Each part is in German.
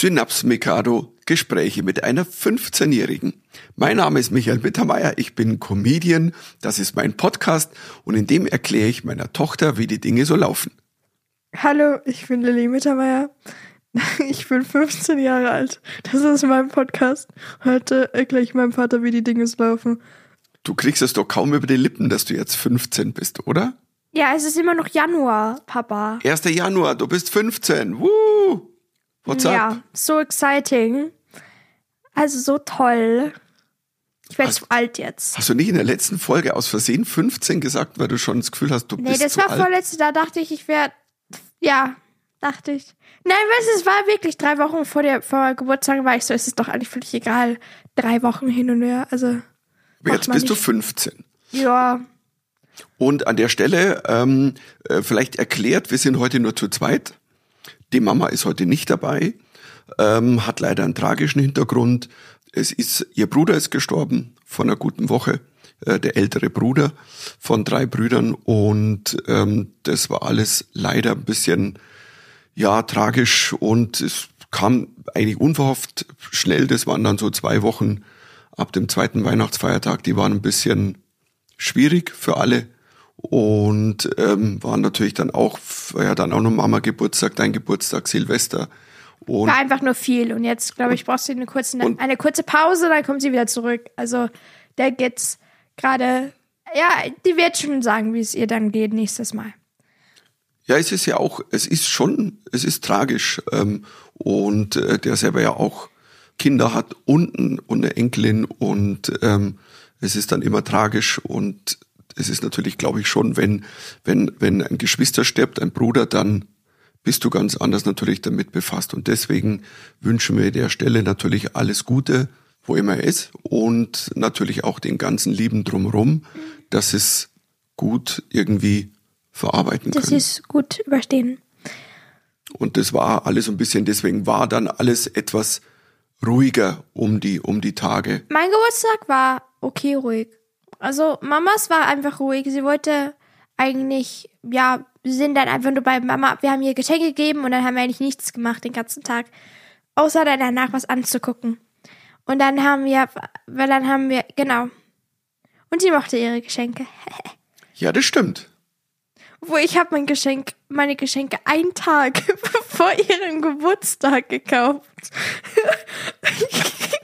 Synaps Mikado Gespräche mit einer 15-Jährigen. Mein Name ist Michael Mittermeier, ich bin Comedian, das ist mein Podcast und in dem erkläre ich meiner Tochter, wie die Dinge so laufen. Hallo, ich bin Lilly Mittermeier. Ich bin 15 Jahre alt. Das ist mein Podcast. Heute erkläre ich meinem Vater, wie die Dinge so laufen. Du kriegst es doch kaum über die Lippen, dass du jetzt 15 bist, oder? Ja, es ist immer noch Januar, Papa. 1. Januar, du bist 15. Woo! What's up? Ja, so exciting. Also so toll. Ich werde zu alt jetzt. Hast du nicht in der letzten Folge aus Versehen 15 gesagt, weil du schon das Gefühl hast, du Nee, bist das zu war alt? vorletzte, da dachte ich, ich wäre. Ja, dachte ich. Nein, weißt du, es war wirklich drei Wochen vor der vor Geburtstag, war ich so, es ist doch eigentlich völlig egal. Drei Wochen hin und her. Also, Aber jetzt bist du nicht. 15. ja. Und an der Stelle ähm, äh, vielleicht erklärt, wir sind heute nur zu zweit. Die Mama ist heute nicht dabei, ähm, hat leider einen tragischen Hintergrund. Es ist ihr Bruder ist gestorben vor einer guten Woche, äh, der ältere Bruder von drei Brüdern und ähm, das war alles leider ein bisschen ja tragisch und es kam eigentlich unverhofft schnell. Das waren dann so zwei Wochen ab dem zweiten Weihnachtsfeiertag. Die waren ein bisschen schwierig für alle und ähm, waren natürlich dann auch, ja dann auch noch Mama Geburtstag, dein Geburtstag, Silvester und War einfach nur viel. Und jetzt, glaube ich, brauchst du eine kurze, eine kurze Pause, dann kommt sie wieder zurück. Also, der geht's gerade. Ja, die wird schon sagen, wie es ihr dann geht nächstes Mal. ja, es ist ja auch, es ist schon, es ist tragisch ähm, und äh, der selber ja auch Kinder hat unten und eine Enkelin und ähm, es ist dann immer tragisch und es ist natürlich, glaube ich, schon, wenn wenn wenn ein Geschwister stirbt, ein Bruder, dann bist du ganz anders natürlich damit befasst und deswegen wünschen wir der Stelle natürlich alles Gute, wo immer er ist und natürlich auch den ganzen Lieben drumherum, dass es gut irgendwie verarbeiten Das können. ist gut überstehen. Und das war alles ein bisschen, deswegen war dann alles etwas ruhiger um die, um die Tage. Mein Geburtstag war okay ruhig. Also Mamas war einfach ruhig. Sie wollte eigentlich, ja, wir sind dann einfach nur bei Mama, wir haben ihr Geschenke gegeben und dann haben wir eigentlich nichts gemacht den ganzen Tag. Außer dann danach was anzugucken. Und dann haben wir, weil dann haben wir, genau. Und sie mochte ihre Geschenke. Ja, das stimmt. Wo ich habe mein Geschenk, meine Geschenke einen Tag vor ihrem Geburtstag gekauft.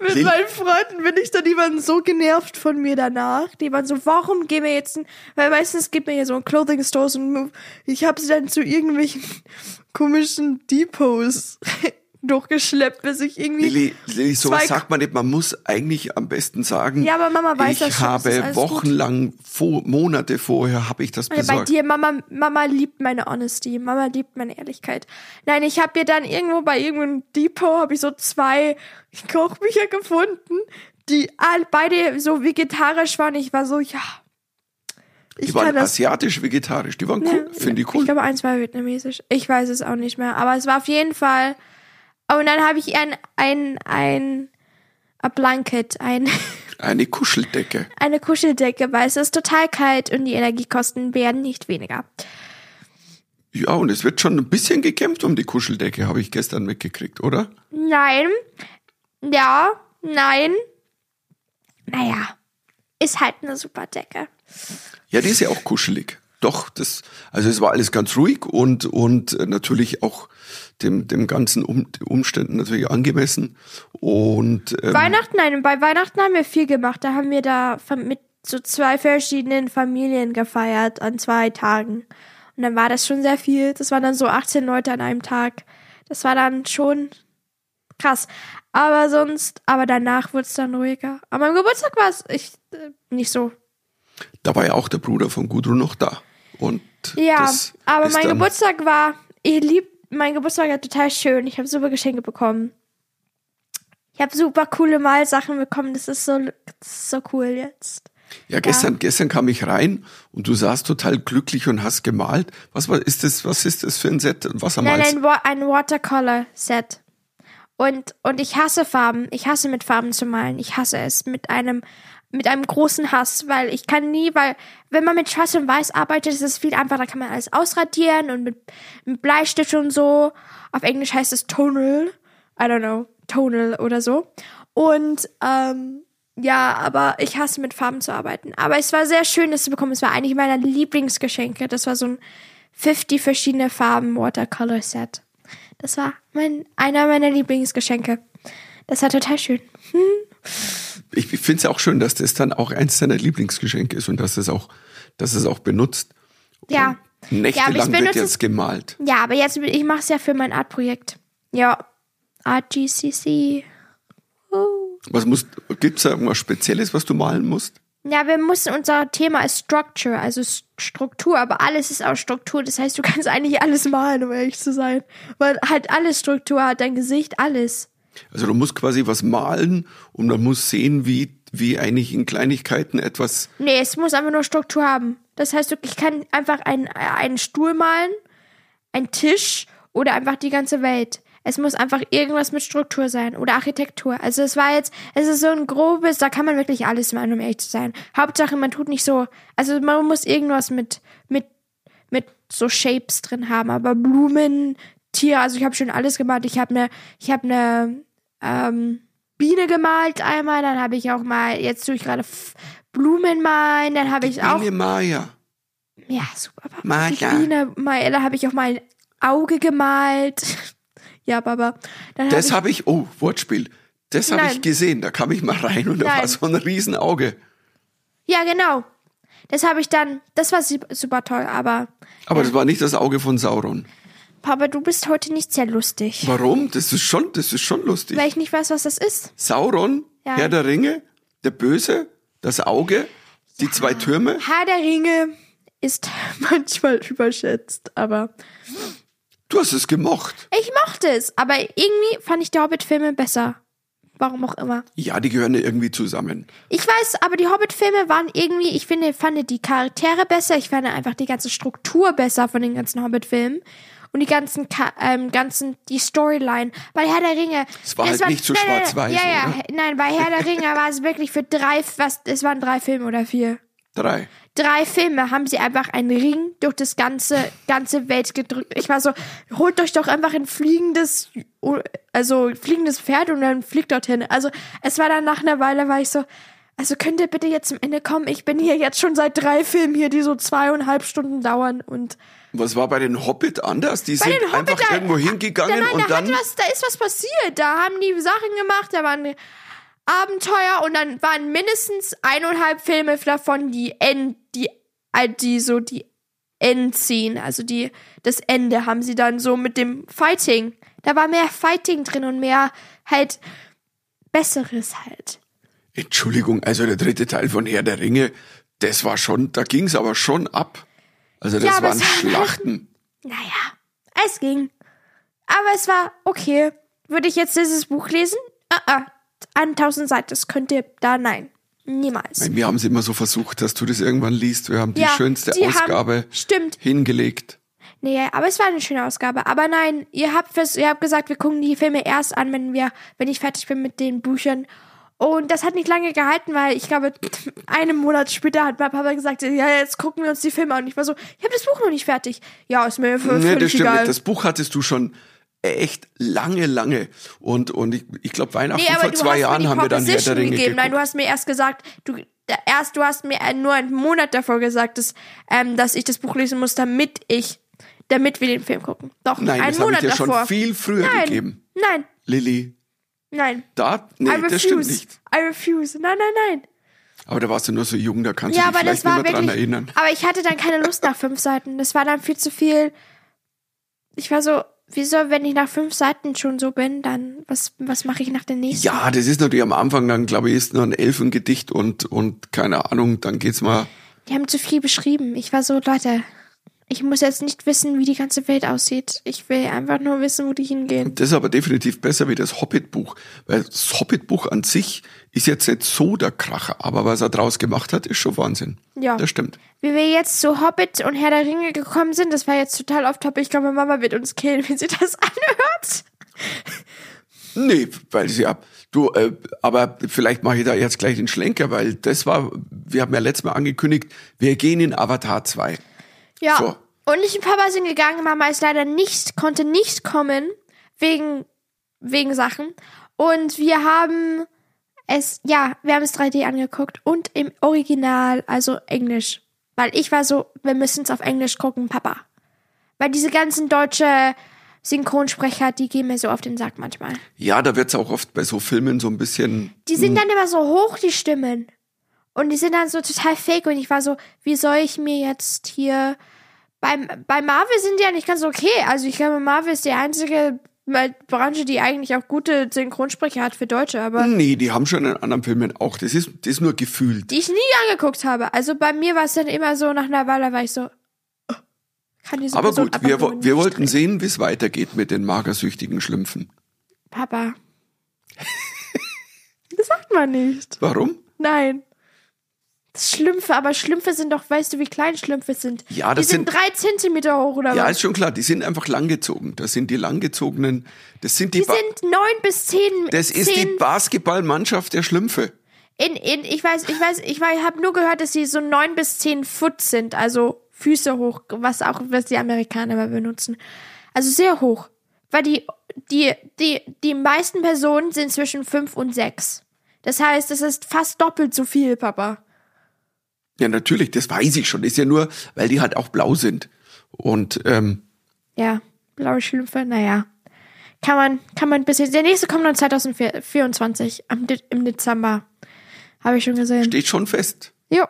Mit Lil- meinen Freunden bin ich dann, die waren so genervt von mir danach. Die waren so, warum gehen wir jetzt, weil meistens gibt mir ja so ein Clothing Stores und ich habe sie dann zu irgendwelchen komischen Depots durchgeschleppt, bis ich irgendwie. Lilly, Lilly sowas sagt man nicht. Man muss eigentlich am besten sagen, Ja, aber Mama weiß ich das ist habe wochenlang, vor, Monate vorher habe ich das Ja, bei besorgt. dir, Mama, Mama liebt meine Honesty. Mama liebt meine Ehrlichkeit. Nein, ich habe mir dann irgendwo bei irgendeinem Depot habe ich so zwei Kochbücher gefunden, die all, beide so vegetarisch waren. Ich war so, ja. Ich Die waren asiatisch-vegetarisch, die waren cool, finde ich cool. Ich glaube, eins war vietnamesisch. Ich weiß es auch nicht mehr. Aber es war auf jeden Fall. Und dann habe ich ein, ein, ein, a blanket, ein, Eine Kuscheldecke. eine Kuscheldecke, weil es ist total kalt und die Energiekosten werden nicht weniger. Ja, und es wird schon ein bisschen gekämpft um die Kuscheldecke, habe ich gestern mitgekriegt, oder? Nein. Ja, nein. Naja, ist halt eine super Decke. Ja, die ist ja auch kuschelig. Doch, das, also es war alles ganz ruhig und, und äh, natürlich auch dem, dem ganzen um, Umständen natürlich angemessen. Und ähm, Weihnachten, nein, bei Weihnachten haben wir viel gemacht. Da haben wir da mit so zwei verschiedenen Familien gefeiert an zwei Tagen. Und dann war das schon sehr viel. Das waren dann so 18 Leute an einem Tag. Das war dann schon krass. Aber sonst, aber danach wurde es dann ruhiger. Aber am Geburtstag war es ich, äh, nicht so. da war ja auch der Bruder von Gudrun noch da. Und Ja, aber mein Geburtstag war, ich lieb, mein Geburtstag war total schön. Ich habe super Geschenke bekommen. Ich habe super coole Malsachen bekommen. Das ist so, das ist so cool jetzt. Ja, gestern, gestern kam ich rein und du saßt total glücklich und hast gemalt. Was war, ist das, was ist das für ein Set? Was Nein, ein, ein Watercolor-Set. Und, und ich hasse Farben. Ich hasse mit Farben zu malen. Ich hasse es. Mit einem mit einem großen Hass, weil ich kann nie, weil wenn man mit Schwarz und Weiß arbeitet, ist es viel einfacher, da kann man alles ausradieren und mit, mit Bleistift und so. Auf Englisch heißt es Tonal. I don't know, Tonal oder so. Und ähm, ja, aber ich hasse mit Farben zu arbeiten. Aber es war sehr schön, das zu bekommen. Es war eigentlich meiner Lieblingsgeschenke. Das war so ein 50 verschiedene Farben Watercolor Set. Das war mein, einer meiner Lieblingsgeschenke. Das war total schön. Hm. Ich finde es auch schön, dass das dann auch eins deiner Lieblingsgeschenke ist und dass es auch, dass es auch benutzt. Ja. Und nächtelang wird jetzt gemalt. Ja, aber jetzt, ich mache es ja für mein Art-Projekt. Ja. ArtGCC. Uh. Was muss, gibt's da irgendwas Spezielles, was du malen musst? Ja, wir mussten, unser Thema ist Structure, also Struktur, aber alles ist auch Struktur. Das heißt, du kannst eigentlich alles malen, um ehrlich zu sein. Weil halt alles Struktur hat, dein Gesicht, alles. Also du musst quasi was malen und man muss sehen, wie, wie eigentlich in Kleinigkeiten etwas. Nee, es muss einfach nur Struktur haben. Das heißt, ich kann einfach einen, einen Stuhl malen, einen Tisch oder einfach die ganze Welt. Es muss einfach irgendwas mit Struktur sein oder Architektur. Also es war jetzt, es ist so ein grobes, da kann man wirklich alles malen, um ehrlich zu sein. Hauptsache, man tut nicht so, also man muss irgendwas mit, mit, mit so Shapes drin haben, aber Blumen, Tier, also ich habe schon alles gemalt. Ich habe eine, ich habe eine ähm, Biene gemalt einmal, dann habe ich auch mal, jetzt tue ich gerade Blumen malen, dann habe ich auch. Biene Maya. Ja, super. Maya. Biene Maya, da habe ich auch mal ein Auge gemalt. Ja, Baba. Dann das habe ich, hab ich, oh, Wortspiel. Das habe ich gesehen. Da kam ich mal rein und Nein. da war so ein Riesenauge. Ja, genau. Das habe ich dann, das war super toll, aber. Aber ja. das war nicht das Auge von Sauron. Papa, du bist heute nicht sehr lustig. Warum? Das ist schon, das ist schon lustig. Weil ich nicht weiß, was das ist. Sauron, ja. Herr der Ringe, der Böse, das Auge, die ja. zwei Türme. Herr der Ringe ist manchmal überschätzt, aber Du hast es gemocht. Ich mochte es, aber irgendwie fand ich die Hobbit-Filme besser. Warum auch immer. Ja, die gehören irgendwie zusammen. Ich weiß, aber die Hobbit-Filme waren irgendwie, ich finde, fand die Charaktere besser. Ich fand einfach die ganze Struktur besser von den ganzen Hobbit-Filmen. Und die ganzen, ähm, ganzen, die Storyline. Bei Herr der Ringe. Es war halt war, nicht so schwarz-weiß. Ja, ja, oder? nein, bei Herr der Ringe war es wirklich für drei, was, es waren drei Filme oder vier. Drei drei Filme haben sie einfach einen Ring durch das ganze, ganze Welt gedrückt. Ich war so, holt euch doch einfach ein fliegendes, also fliegendes Pferd und dann fliegt dorthin. Also es war dann nach einer Weile, war ich so, also könnt ihr bitte jetzt zum Ende kommen? Ich bin hier jetzt schon seit drei Filmen hier, die so zweieinhalb Stunden dauern und was war bei den Hobbit anders? Die sind einfach da, irgendwo hingegangen nein, und da dann. Was, da ist was passiert. Da haben die Sachen gemacht, da waren Abenteuer und dann waren mindestens eineinhalb Filme davon die End, die, äh, die so die Endscene, also die, das Ende haben sie dann so mit dem Fighting. Da war mehr Fighting drin und mehr halt Besseres halt. Entschuldigung, also der dritte Teil von Herr der Ringe, das war schon, da ging's aber schon ab. Also das ja, waren Schlachten. naja, es ging. Aber es war okay. Würde ich jetzt dieses Buch lesen? Ah, uh, ah. -uh. 1000 Seiten, das könnt ihr da, nein. Niemals. Wir haben es immer so versucht, dass du das irgendwann liest. Wir haben die ja, schönste die Ausgabe haben, stimmt. hingelegt. Nee, aber es war eine schöne Ausgabe. Aber nein, ihr habt, ihr habt gesagt, wir gucken die Filme erst an, wenn wir, wenn ich fertig bin mit den Büchern. Und das hat nicht lange gehalten, weil ich glaube, einen Monat später hat mein Papa gesagt, ja, jetzt gucken wir uns die Filme an. Und ich war so, ich habe das Buch noch nicht fertig. Ja, ist mir völlig nee, das stimmt egal. Das Buch hattest du schon echt lange, lange. Und, und ich, ich glaube, Weihnachten nee, vor zwei Jahren haben wir dann Herr der Ringe gegeben. Nein, du hast mir erst gesagt, du, erst, du hast mir nur einen Monat davor gesagt, dass, ähm, dass ich das Buch lesen muss, damit ich, damit wir den Film gucken. Doch, Nein, einen das Monat ich dir davor. schon viel früher nein, gegeben. Nein. Lilly. Nein. Da? Nee, das stimmt nicht. I refuse. Nein, nein, nein. Aber da warst du nur so jung, da kannst ja, du dich vielleicht nicht mehr wirklich, dran erinnern. Aber ich hatte dann keine Lust nach fünf Seiten. Das war dann viel zu viel. Ich war so, wieso, wenn ich nach fünf Seiten schon so bin, dann was, was mache ich nach der nächsten? Ja, das ist natürlich am Anfang dann, glaube ich, ist nur ein Elfengedicht und, und keine Ahnung, dann geht's mal. Die haben zu viel beschrieben. Ich war so, Leute, ich muss jetzt nicht wissen, wie die ganze Welt aussieht. Ich will einfach nur wissen, wo die hingehen. Das ist aber definitiv besser wie das Hobbit-Buch. Weil das Hobbit-Buch an sich ist jetzt nicht so der Kracher, aber was er draus gemacht hat, ist schon Wahnsinn. Ja. Das stimmt. Wie wir jetzt zu Hobbit und Herr der Ringe gekommen sind, das war jetzt total oft top. Ich glaube, Mama wird uns killen, wenn sie das anhört. Nee, weil sie ab. Du, äh, aber vielleicht mache ich da jetzt gleich den Schlenker, weil das war, wir haben ja letztes Mal angekündigt, wir gehen in Avatar 2. Ja. So. Und ich und Papa sind gegangen. Mama ist leider nicht, konnte nicht kommen wegen wegen Sachen. Und wir haben es, ja, wir haben es 3D angeguckt und im Original, also Englisch. Weil ich war so, wir müssen es auf Englisch gucken, Papa. Weil diese ganzen deutsche Synchronsprecher, die gehen mir so auf den Sack manchmal. Ja, da wird's auch oft bei so Filmen so ein bisschen. Die sind dann immer so hoch, die Stimmen. Und die sind dann so total fake. Und ich war so, wie soll ich mir jetzt hier. Beim, bei Marvel sind die ja nicht ganz okay. Also ich glaube, Marvel ist die einzige Branche, die eigentlich auch gute Synchronsprecher hat für Deutsche, aber Nee, die haben schon in anderen Filmen auch. Das ist, das ist nur gefühlt. die ich nie angeguckt habe. Also bei mir war es dann immer so, nach einer Weile war ich so, oh, kann diese Aber Person gut, wir, wir wollten reden. sehen, wie es weitergeht mit den magersüchtigen Schlümpfen. Papa. das sagt man nicht. Warum? Nein. Schlümpfe, aber Schlümpfe sind doch, weißt du, wie klein Schlümpfe sind? Ja, das die sind, sind- drei Zentimeter hoch oder Ja, was? ist schon klar, die sind einfach langgezogen. Das sind die langgezogenen, das sind die, Die Ba- sind neun bis zehn. das ist die zehn Basketballmannschaft der Schlümpfe. In, in, ich weiß, ich weiß, ich habe nur gehört, dass sie so neun bis zehn Foot sind, also Füße hoch, was auch, was die Amerikaner immer benutzen. Also sehr hoch. Weil die, die, die, die meisten Personen sind zwischen fünf und sechs. Das heißt, es ist fast doppelt so viel, Papa. Ja, natürlich, das weiß ich schon. Ist ja nur, weil die halt auch blau sind. Und ähm, Ja, blaue Schlümpfe, naja. Kann man, kann man ein bisschen. Der nächste kommt dann 2024, am, im Dezember. Habe ich schon gesehen. steht schon fest. Jo.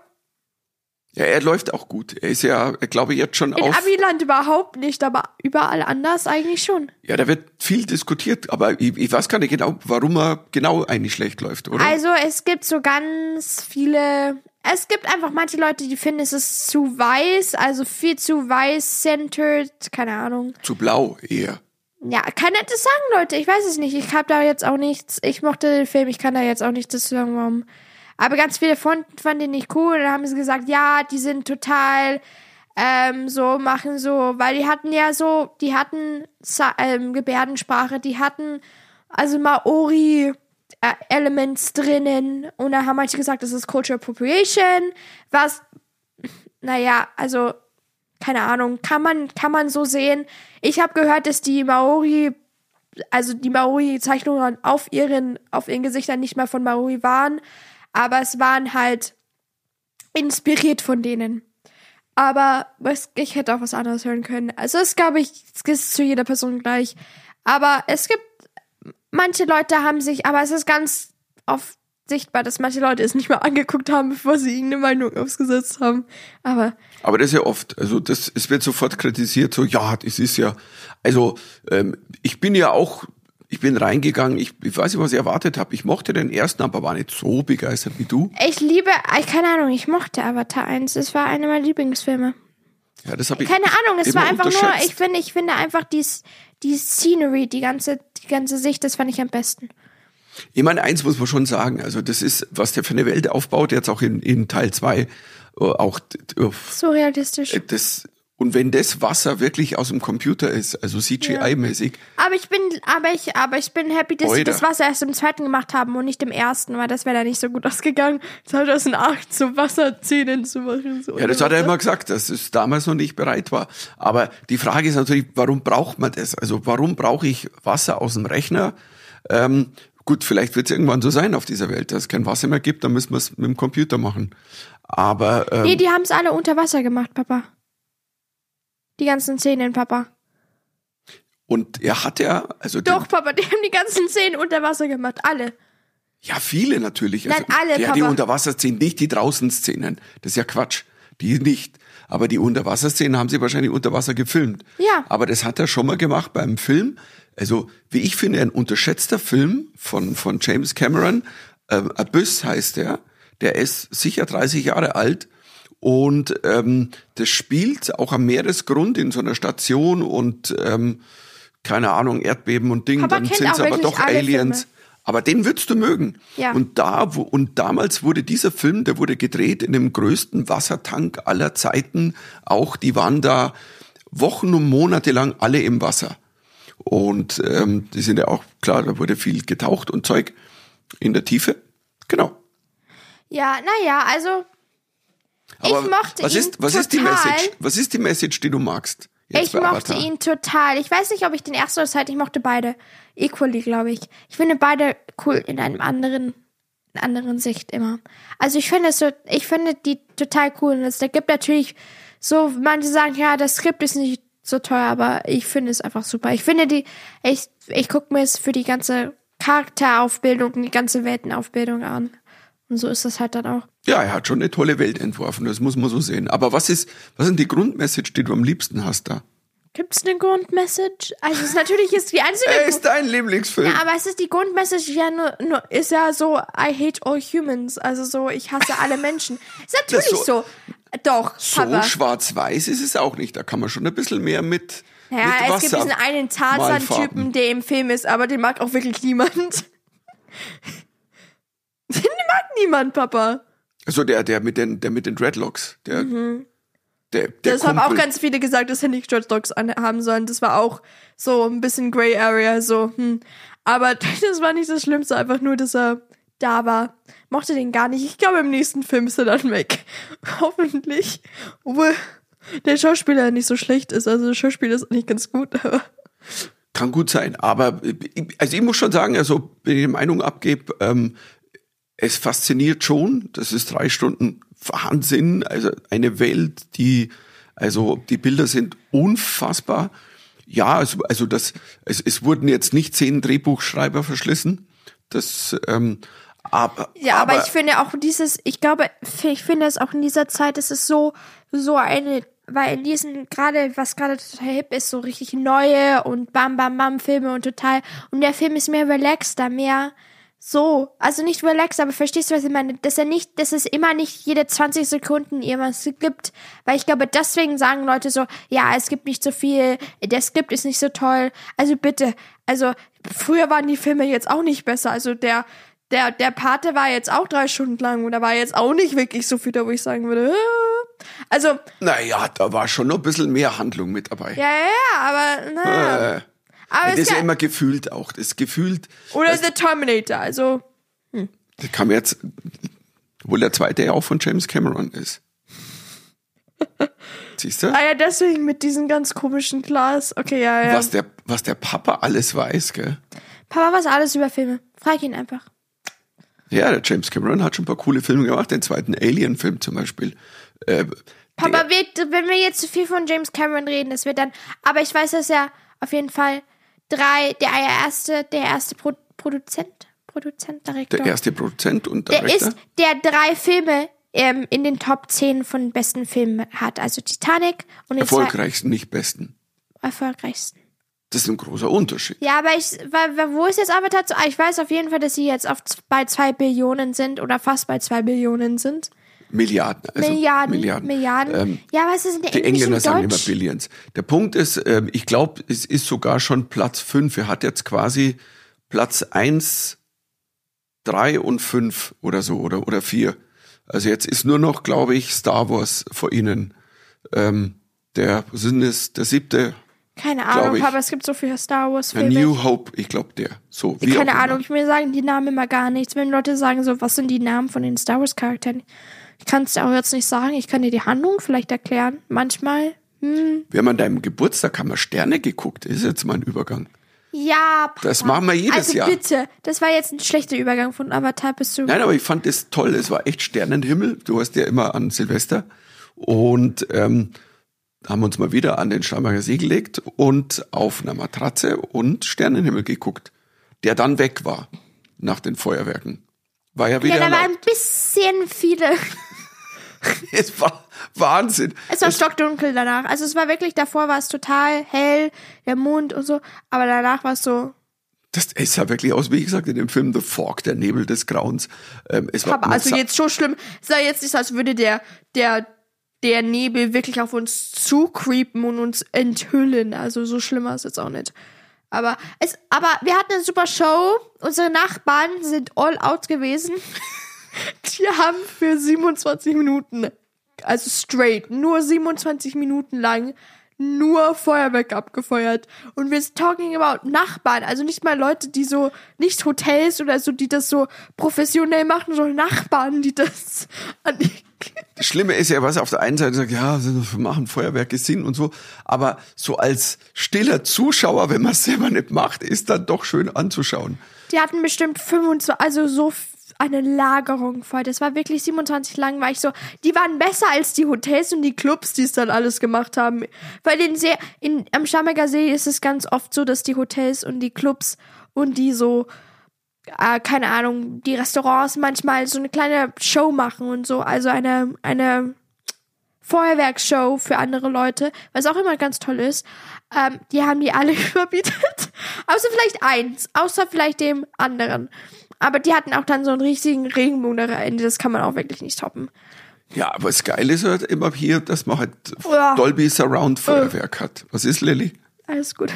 Ja, er läuft auch gut. Er ist ja, glaube ich, jetzt schon In auf. Abiland überhaupt nicht, aber überall anders eigentlich schon. Ja, da wird viel diskutiert, aber ich, ich weiß gar nicht genau, warum er genau eigentlich schlecht läuft, oder? Also es gibt so ganz viele. Es gibt einfach manche Leute, die finden, es ist zu weiß, also viel zu weiß-centered, keine Ahnung. Zu blau eher. Ja, kann ich das sagen, Leute? Ich weiß es nicht. Ich habe da jetzt auch nichts. Ich mochte den Film, ich kann da jetzt auch nichts dazu sagen, warum. Aber ganz viele fanden, fanden den nicht cool. Und dann haben sie gesagt, ja, die sind total ähm, so, machen so, weil die hatten ja so, die hatten ähm, Gebärdensprache, die hatten also Maori äh, Elements drinnen. Und da haben manche gesagt, das ist Cultural Appropriation, was, naja, also keine Ahnung, kann man, kann man so sehen. Ich habe gehört, dass die Maori, also die Maori-Zeichnungen auf ihren, auf ihren Gesichtern nicht mal von Maori waren, aber es waren halt inspiriert von denen. Aber ich hätte auch was anderes hören können. Also es glaube ich, es ist zu jeder Person gleich. Aber es gibt, manche Leute haben sich, aber es ist ganz oft sichtbar, dass manche Leute es nicht mal angeguckt haben, bevor sie irgendeine Meinung aufgesetzt haben. Aber Aber das ist ja oft, also das, es wird sofort kritisiert, so, ja, das ist ja, also ähm, ich bin ja auch, ich bin reingegangen, ich, ich weiß nicht, was ich erwartet habe. Ich mochte den ersten, aber war nicht so begeistert wie du. Ich liebe, ich, keine Ahnung, ich mochte Avatar 1. Es war einer meiner Lieblingsfilme. Ja, das habe ich Keine Ahnung, es war einfach nur, ich finde, ich finde einfach die, die Scenery, die ganze, die ganze Sicht, das fand ich am besten. Ich meine, eins muss man schon sagen, also das ist, was der für eine Welt aufbaut, jetzt auch in, in Teil zwei, äh, auch äh, das, und wenn das Wasser wirklich aus dem Computer ist, also CGI-mäßig, Aber ich bin, aber ich, aber ich bin happy, dass sie das Wasser erst im zweiten gemacht haben und nicht im ersten, weil das wäre da nicht so gut ausgegangen, 2008 so Wasserzähnen zu machen. So ja, das hat er immer gesagt, dass es damals noch nicht bereit war. Aber die Frage ist natürlich, warum braucht man das? Also warum brauche ich Wasser aus dem Rechner? Ähm, gut, vielleicht wird es irgendwann so sein auf dieser Welt, dass es kein Wasser mehr gibt, dann müssen wir es mit dem Computer machen. Aber ähm, Nee, die haben es alle unter Wasser gemacht, Papa. Die ganzen Szenen, Papa. und er hat ja, also den- Doch, Papa, die haben die ganzen Szenen unter Wasser gemacht. Alle. Ja, viele natürlich. Also, Nein, alle, Ja, die. Unterwasserszenen, nicht die Draußenszenen. Das ist ja Quatsch. Die nicht. Aber die Unterwasserszenen haben sie wahrscheinlich unter Wasser gefilmt. Ja. Aber das hat er schon mal gemacht beim Film. Also, wie ich finde, ein unterschätzter Film von, von James Cameron. Ähm, Abyss heißt der. Der ist sicher 30 Jahre alt. Und ähm, das spielt auch am Meeresgrund in so einer Station und ähm, keine Ahnung, Erdbeben und Ding. Papa Dann sind es aber doch Aliens. Filme. Aber den würdest du mögen. Ja. Und da, wo, und damals wurde dieser Film, der wurde gedreht in dem größten Wassertank aller Zeiten. Auch die waren da Wochen und Monate lang alle im Wasser. Und ähm, die sind ja auch, klar, da wurde viel getaucht und Zeug in der Tiefe. Genau. Ja, naja, also Aber Ich mochte was ihn ist, was ist die total. Message? Was ist die Message, die du magst? Ich mochte Avatar? ihn total. Ich weiß nicht, ob ich den ersten oder zweiten, ich mochte beide. Equally, glaube ich. Ich finde beide cool in einem anderen, in anderen Sicht immer. Also ich finde es so, ich finde die total cool. Und es da gibt natürlich so, manche sagen, ja, das Skript ist nicht so teuer, aber ich finde es einfach super. Ich finde die, ich, ich gucke mir es für die ganze Charakteraufbildung und die ganze Weltenaufbildung an. Und so ist das halt dann auch. Ja, er hat schon eine tolle Welt entworfen, das muss man so sehen. Aber was ist, was sind die Grundmessage, die du am liebsten hast da? Gibt es eine Grundmessage? Also es ist natürlich ist die einzige Er ist dein Lieblingsfilm. Ja, aber es ist die Grundmessage ja nur, nur ist ja so I hate all humans, also so ich hasse alle Menschen. Ist natürlich Das so. Doch, so Papa. schwarz-weiß ist es auch nicht. Da kann man schon ein bisschen mehr mit, Ja, mit es Wasser gibt diesen einen Tarzan-Typen, der im Film ist, aber den mag auch wirklich niemand. den mag niemand, Papa. Also der, der mit den, der mit den Dreadlocks. Der, der, der Das haben auch Kumpel. ganz viele gesagt, dass er nicht Dreadlocks haben sollen. Das war auch so ein bisschen Grey Area, so, hm. Aber das war nicht das Schlimmste, einfach nur, dass er da war. Mochte den gar nicht. Ich glaube, im nächsten Film ist er dann weg. Hoffentlich. Obwohl der Schauspieler nicht so schlecht ist. Also der Schauspieler ist eigentlich ganz gut, aber. Kann gut sein, aber ich- also ich muss schon sagen, also wenn ich die Meinung abgebe, ähm, es fasziniert schon. Das ist drei Stunden Wahnsinn. Also eine Welt, die, also die Bilder sind unfassbar. Ja, also, also das, es, es wurden jetzt nicht zehn Drehbuchschreiber verschlissen. Das, ähm, aber, Ja, aber, ich finde auch dieses, ich glaube, ich finde es auch in dieser Zeit, ist es so, so eine, weil in diesen, gerade, was gerade total hip ist, so richtig neue und bam, bam, bam Filme und total, und der Film ist mehr relaxter, mehr so, also nicht relaxed, aber verstehst du, was ich meine? Dass er nicht, dass es immer nicht jede 20 Sekunden irgendwas gibt, weil ich glaube, deswegen sagen Leute so, ja, es gibt nicht so viel, der Skript ist nicht so toll, also bitte, also früher waren die Filme jetzt auch nicht besser, also der, der, der Pate war jetzt auch drei Stunden lang und da war jetzt auch nicht wirklich so viel, da wo ich sagen würde, äh. also, naja, da war schon noch ein bisschen mehr Handlung mit dabei. ja, ja, ja, aber, naja. Äh, aber das ist ja immer gefühlt auch. Das ist gefühlt, oder The Terminator, also, das kam jetzt, obwohl der zweite ja auch von James Cameron ist. Siehst du? ah ja, deswegen mit diesem ganz komischen Glas, okay, ja, ja. Was der, was der Papa alles weiß, gell? Papa weiß alles über Filme. Frag ihn einfach. Ja, der James Cameron hat schon ein paar coole Filme gemacht, den zweiten Alien-Film zum Beispiel. Äh, Papa, wird, wenn wir jetzt zu viel von James Cameron reden, das wird dann. Aber ich weiß, dass er auf jeden Fall drei, der erste, der erste Pro, Produzent, Produzent, Direktor. der erste Produzent und der Director. ist, der drei Filme ähm, in den Top 10 von besten Filmen hat. Also Titanic und erfolgreichsten, nicht besten. erfolgreichsten. Das ist ein großer Unterschied. Ja, aber ich, wo ist jetzt Avatar? zu- ah, Ich weiß auf jeden Fall, dass sie jetzt auf, bei zwei Billionen sind oder fast bei zwei Billionen sind. Milliarden. Also Milliarden, Milliarden. Milliarden. Ähm, ja, was ist in der Die Engländer sagen immer? Billions. Der Punkt ist, ähm, ich glaube, es ist sogar schon Platz fünf. Er hat jetzt quasi Platz eins, drei und fünf oder so oder, oder vier. Also jetzt ist nur noch, glaube ich, Star Wars vor ihnen. Ähm, der, was ist denn das, der siebte, Keine Ahnung, aber es gibt so viele Star Wars Filme. New Hope, ich glaube der. So, Keine. Ahnung, ich mir sagen die Namen immer gar nichts. Wenn Leute sagen so, was sind die Namen von den Star Wars Charakteren? Ich kann es dir auch jetzt nicht sagen. Ich kann dir die Handlung vielleicht erklären. Manchmal. Wir haben an deinem Geburtstag haben wir Sterne geguckt. Ist jetzt mal ein Übergang. Ja, Papa. Das machen wir jedes also Jahr. bitte, das war jetzt ein schlechter Übergang von Avatar bis zu. Nein, aber ich fand das toll. Es war echt Sternenhimmel. Du hast ja immer an Silvester. Und ähm, haben uns mal wieder an den Starnberger See gelegt und auf einer Matratze und Sternenhimmel geguckt, der dann weg war nach den Feuerwerken. War ja wieder ja, da waren erlaubt. ein bisschen viele. Es war Wahnsinn. Es war stockdunkel danach. Also es war wirklich, davor war es total hell, der Mond und so. Aber danach war es so, Das, es sah wirklich aus, wie gesagt, in dem Film The Fog, der Nebel des Grauens. Ähm, es war, Aber also sah- jetzt so schlimm. Es sei jetzt nicht, so, als würde der, der, der Nebel wirklich auf uns zukreepen und uns enthüllen. Also so schlimm war es jetzt auch nicht. Aber es, aber wir hatten eine super Show. Unsere Nachbarn sind all out gewesen. Die haben für 27 Minuten, also straight, nur 27 Minuten lang nur Feuerwerk abgefeuert. Und wir sind talking about Nachbarn, also nicht mal Leute, die so, nicht Hotels oder so, die das so professionell machen, sondern Nachbarn, die das an die Das Schlimme ist ja, was auf der einen Seite sagt, ja, wir machen Feuerwerke Sinn und so, aber so als stiller Zuschauer, wenn man es selber nicht macht, ist dann doch schön anzuschauen. Die hatten bestimmt 25, also so eine Lagerung voll. Das war wirklich 27 lang, war ich so, die waren besser als die Hotels und die Clubs, die es dann alles gemacht haben. Weil den See, in, am Starnberger See ist es ganz oft so, dass die Hotels und die Clubs und die so, äh, keine Ahnung, die Restaurants manchmal so eine kleine Show machen und so. Also eine, eine Feuerwerksshow für andere Leute, was auch immer ganz toll ist. Ähm, die haben die alle überbietet. Außer vielleicht eins. Außer vielleicht dem anderen. Aber die hatten auch dann so einen riesigen Regenbogen am Ende. Das kann man auch wirklich nicht toppen. Ja, aber das Geile ist halt immer hier, dass man halt Ja. Dolby Surround Feuerwerk hat. Was ist, Lilly? Alles gut.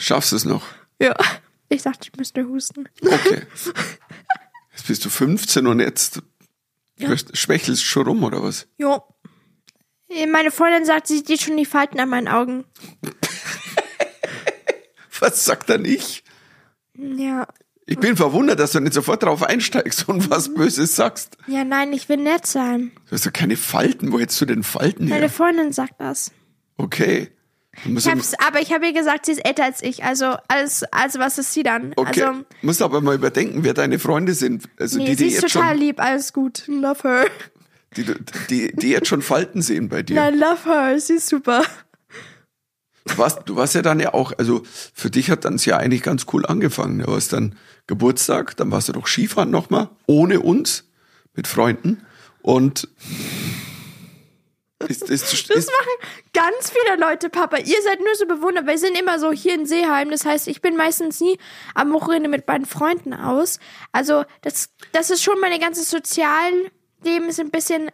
Schaffst du es noch? Ja. Ich dachte, ich müsste husten. Okay. Jetzt bist du 15 und jetzt schwächelst du schon rum, oder was? Jo. Meine Freundin sagt, sie sieht schon die Falten an meinen Augen. Was sagt er nicht? Ja. Ich bin verwundert, dass du nicht sofort drauf einsteigst und was Böses sagst. Ja, nein, ich will nett sein. Du hast doch keine Falten. Wo hättest du denn Falten Meine her? Freundin sagt das. Okay. Ich hab's, aber ich habe ihr gesagt, sie ist älter als ich. Also, alles, also was ist sie dann? okay. Also, musst aber mal überdenken, wer deine Freunde sind. Also nee, die, sie die ist jetzt total lieb, alles gut. Love her. die, die, die jetzt schon Falten sehen bei dir. Nein, love her, sie ist super. Du warst, du warst ja dann ja auch, also für dich hat dann das Jahr eigentlich ganz cool angefangen. Du hast dann Geburtstag, dann warst du doch Skifahren nochmal, ohne uns, mit Freunden. Und ist, ist, ist, Das machen ganz viele Leute, Papa. Ihr seid nur so bewundert, weil wir sind immer so hier in Seeheim. Das heißt, ich bin meistens nie am Wochenende mit meinen Freunden aus. Also, das, das ist schon meine ganze Sozialleben ist ein bisschen.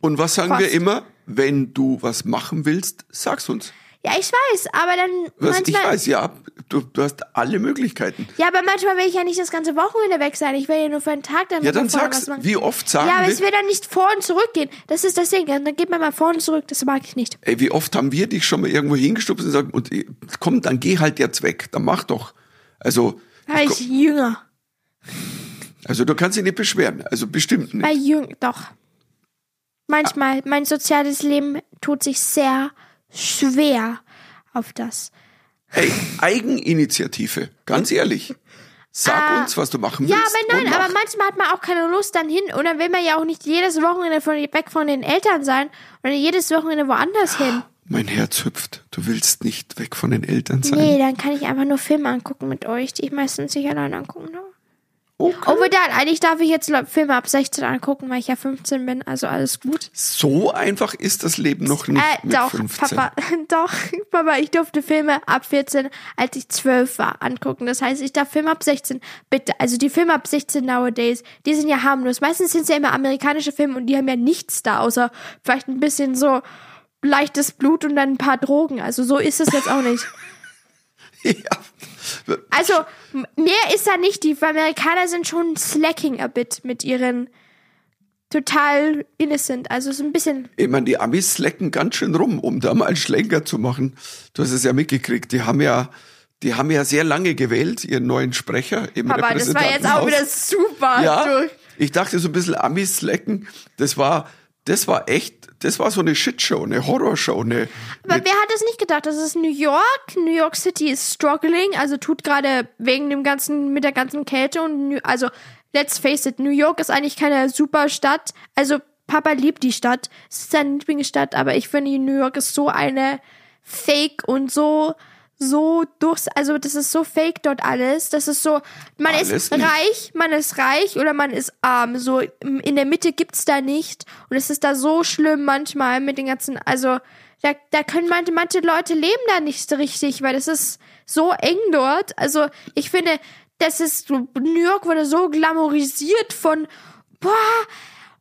und was sagen Fast. wir immer? Wenn du was machen willst, sag's uns. Ja, ich weiß, aber dann Was manchmal. ich weiß, ja, du, du hast alle Möglichkeiten. Ja, aber manchmal will ich ja nicht das ganze Wochenende weg sein. Ich will ja nur für einen Tag dann Ja, dann meinen Freunden sag's. was machen. Wie oft sagen Ja, aber wir, ich will dann nicht vor und zurück gehen. Das ist das Ding. Dann geht man mal vor und zurück. Das mag ich nicht. ey, wie oft haben wir dich schon mal irgendwo hingestupst und gesagt, und, komm, dann geh halt jetzt weg, dann mach doch. Also, Weil ich jünger. also du kannst dich nicht beschweren, also bestimmt nicht. Bei jüng, doch. Manchmal, mein soziales Leben tut sich sehr schwer auf das. Hey, Eigeninitiative, ganz ehrlich. Sag uns, was du machen willst. Ja, aber nein, und aber manchmal hat man auch keine Lust dann hin und dann will man ja auch nicht jedes Wochenende von, weg von den Eltern sein oder jedes Wochenende woanders hin. Mein Herz hüpft. Du willst nicht weg von den Eltern sein. Nee, dann kann ich einfach nur Filme angucken mit euch, die ich meistens nicht allein angucken darf. Okay. Obwohl dann, eigentlich darf ich jetzt Filme ab 16 angucken, weil ich ja 15 bin, also alles gut. So einfach ist das Leben noch nicht Äh, doch, 15. Papa, doch, Papa, ich durfte Filme ab 14, als ich 12 war, angucken. Das heißt, ich darf Filme ab 16, bitte. Also die Filme ab 16 nowadays, die sind ja harmlos. Meistens sind es ja immer amerikanische Filme und die haben ja nichts da, außer vielleicht ein bisschen so leichtes Blut und dann ein paar Drogen. Also so ist es jetzt auch nicht. ja. Also mehr ist da nicht. Die Amerikaner sind schon slacking a bit mit ihren total innocent. Also so ein bisschen Ich meine, die Amis slacken ganz schön rum, um da mal einen Schlenker zu machen. Du hast es ja mitgekriegt. Die haben ja, die haben ja sehr lange gewählt, ihren neuen Sprecher im Aber das war jetzt auch wieder super. Ja, durch. ich dachte so ein bisschen Amis slacken. Das war, das war echt, das war so eine Shitshow, eine Horrorshow, eine, Aber wer hat das nicht gedacht? Das ist New York. New York City ist struggling, also tut gerade wegen dem ganzen, mit der ganzen Kälte und, also, let's face it, New York ist eigentlich keine super Stadt. Also, Papa liebt die Stadt. Es ist seine Lieblingsstadt, aber ich finde, New York ist so eine Fake und so, so durchs, also, das ist so fake dort alles. Das ist so, man Alles ist nicht. reich, man ist reich oder man ist arm. So, in der Mitte gibt's da nicht. Und es ist da so schlimm manchmal mit den ganzen, also, da, da können manche, manche Leute leben da nicht so richtig, weil das ist so eng dort. Also, ich finde, das ist, New York wurde so glamourisiert von, boah,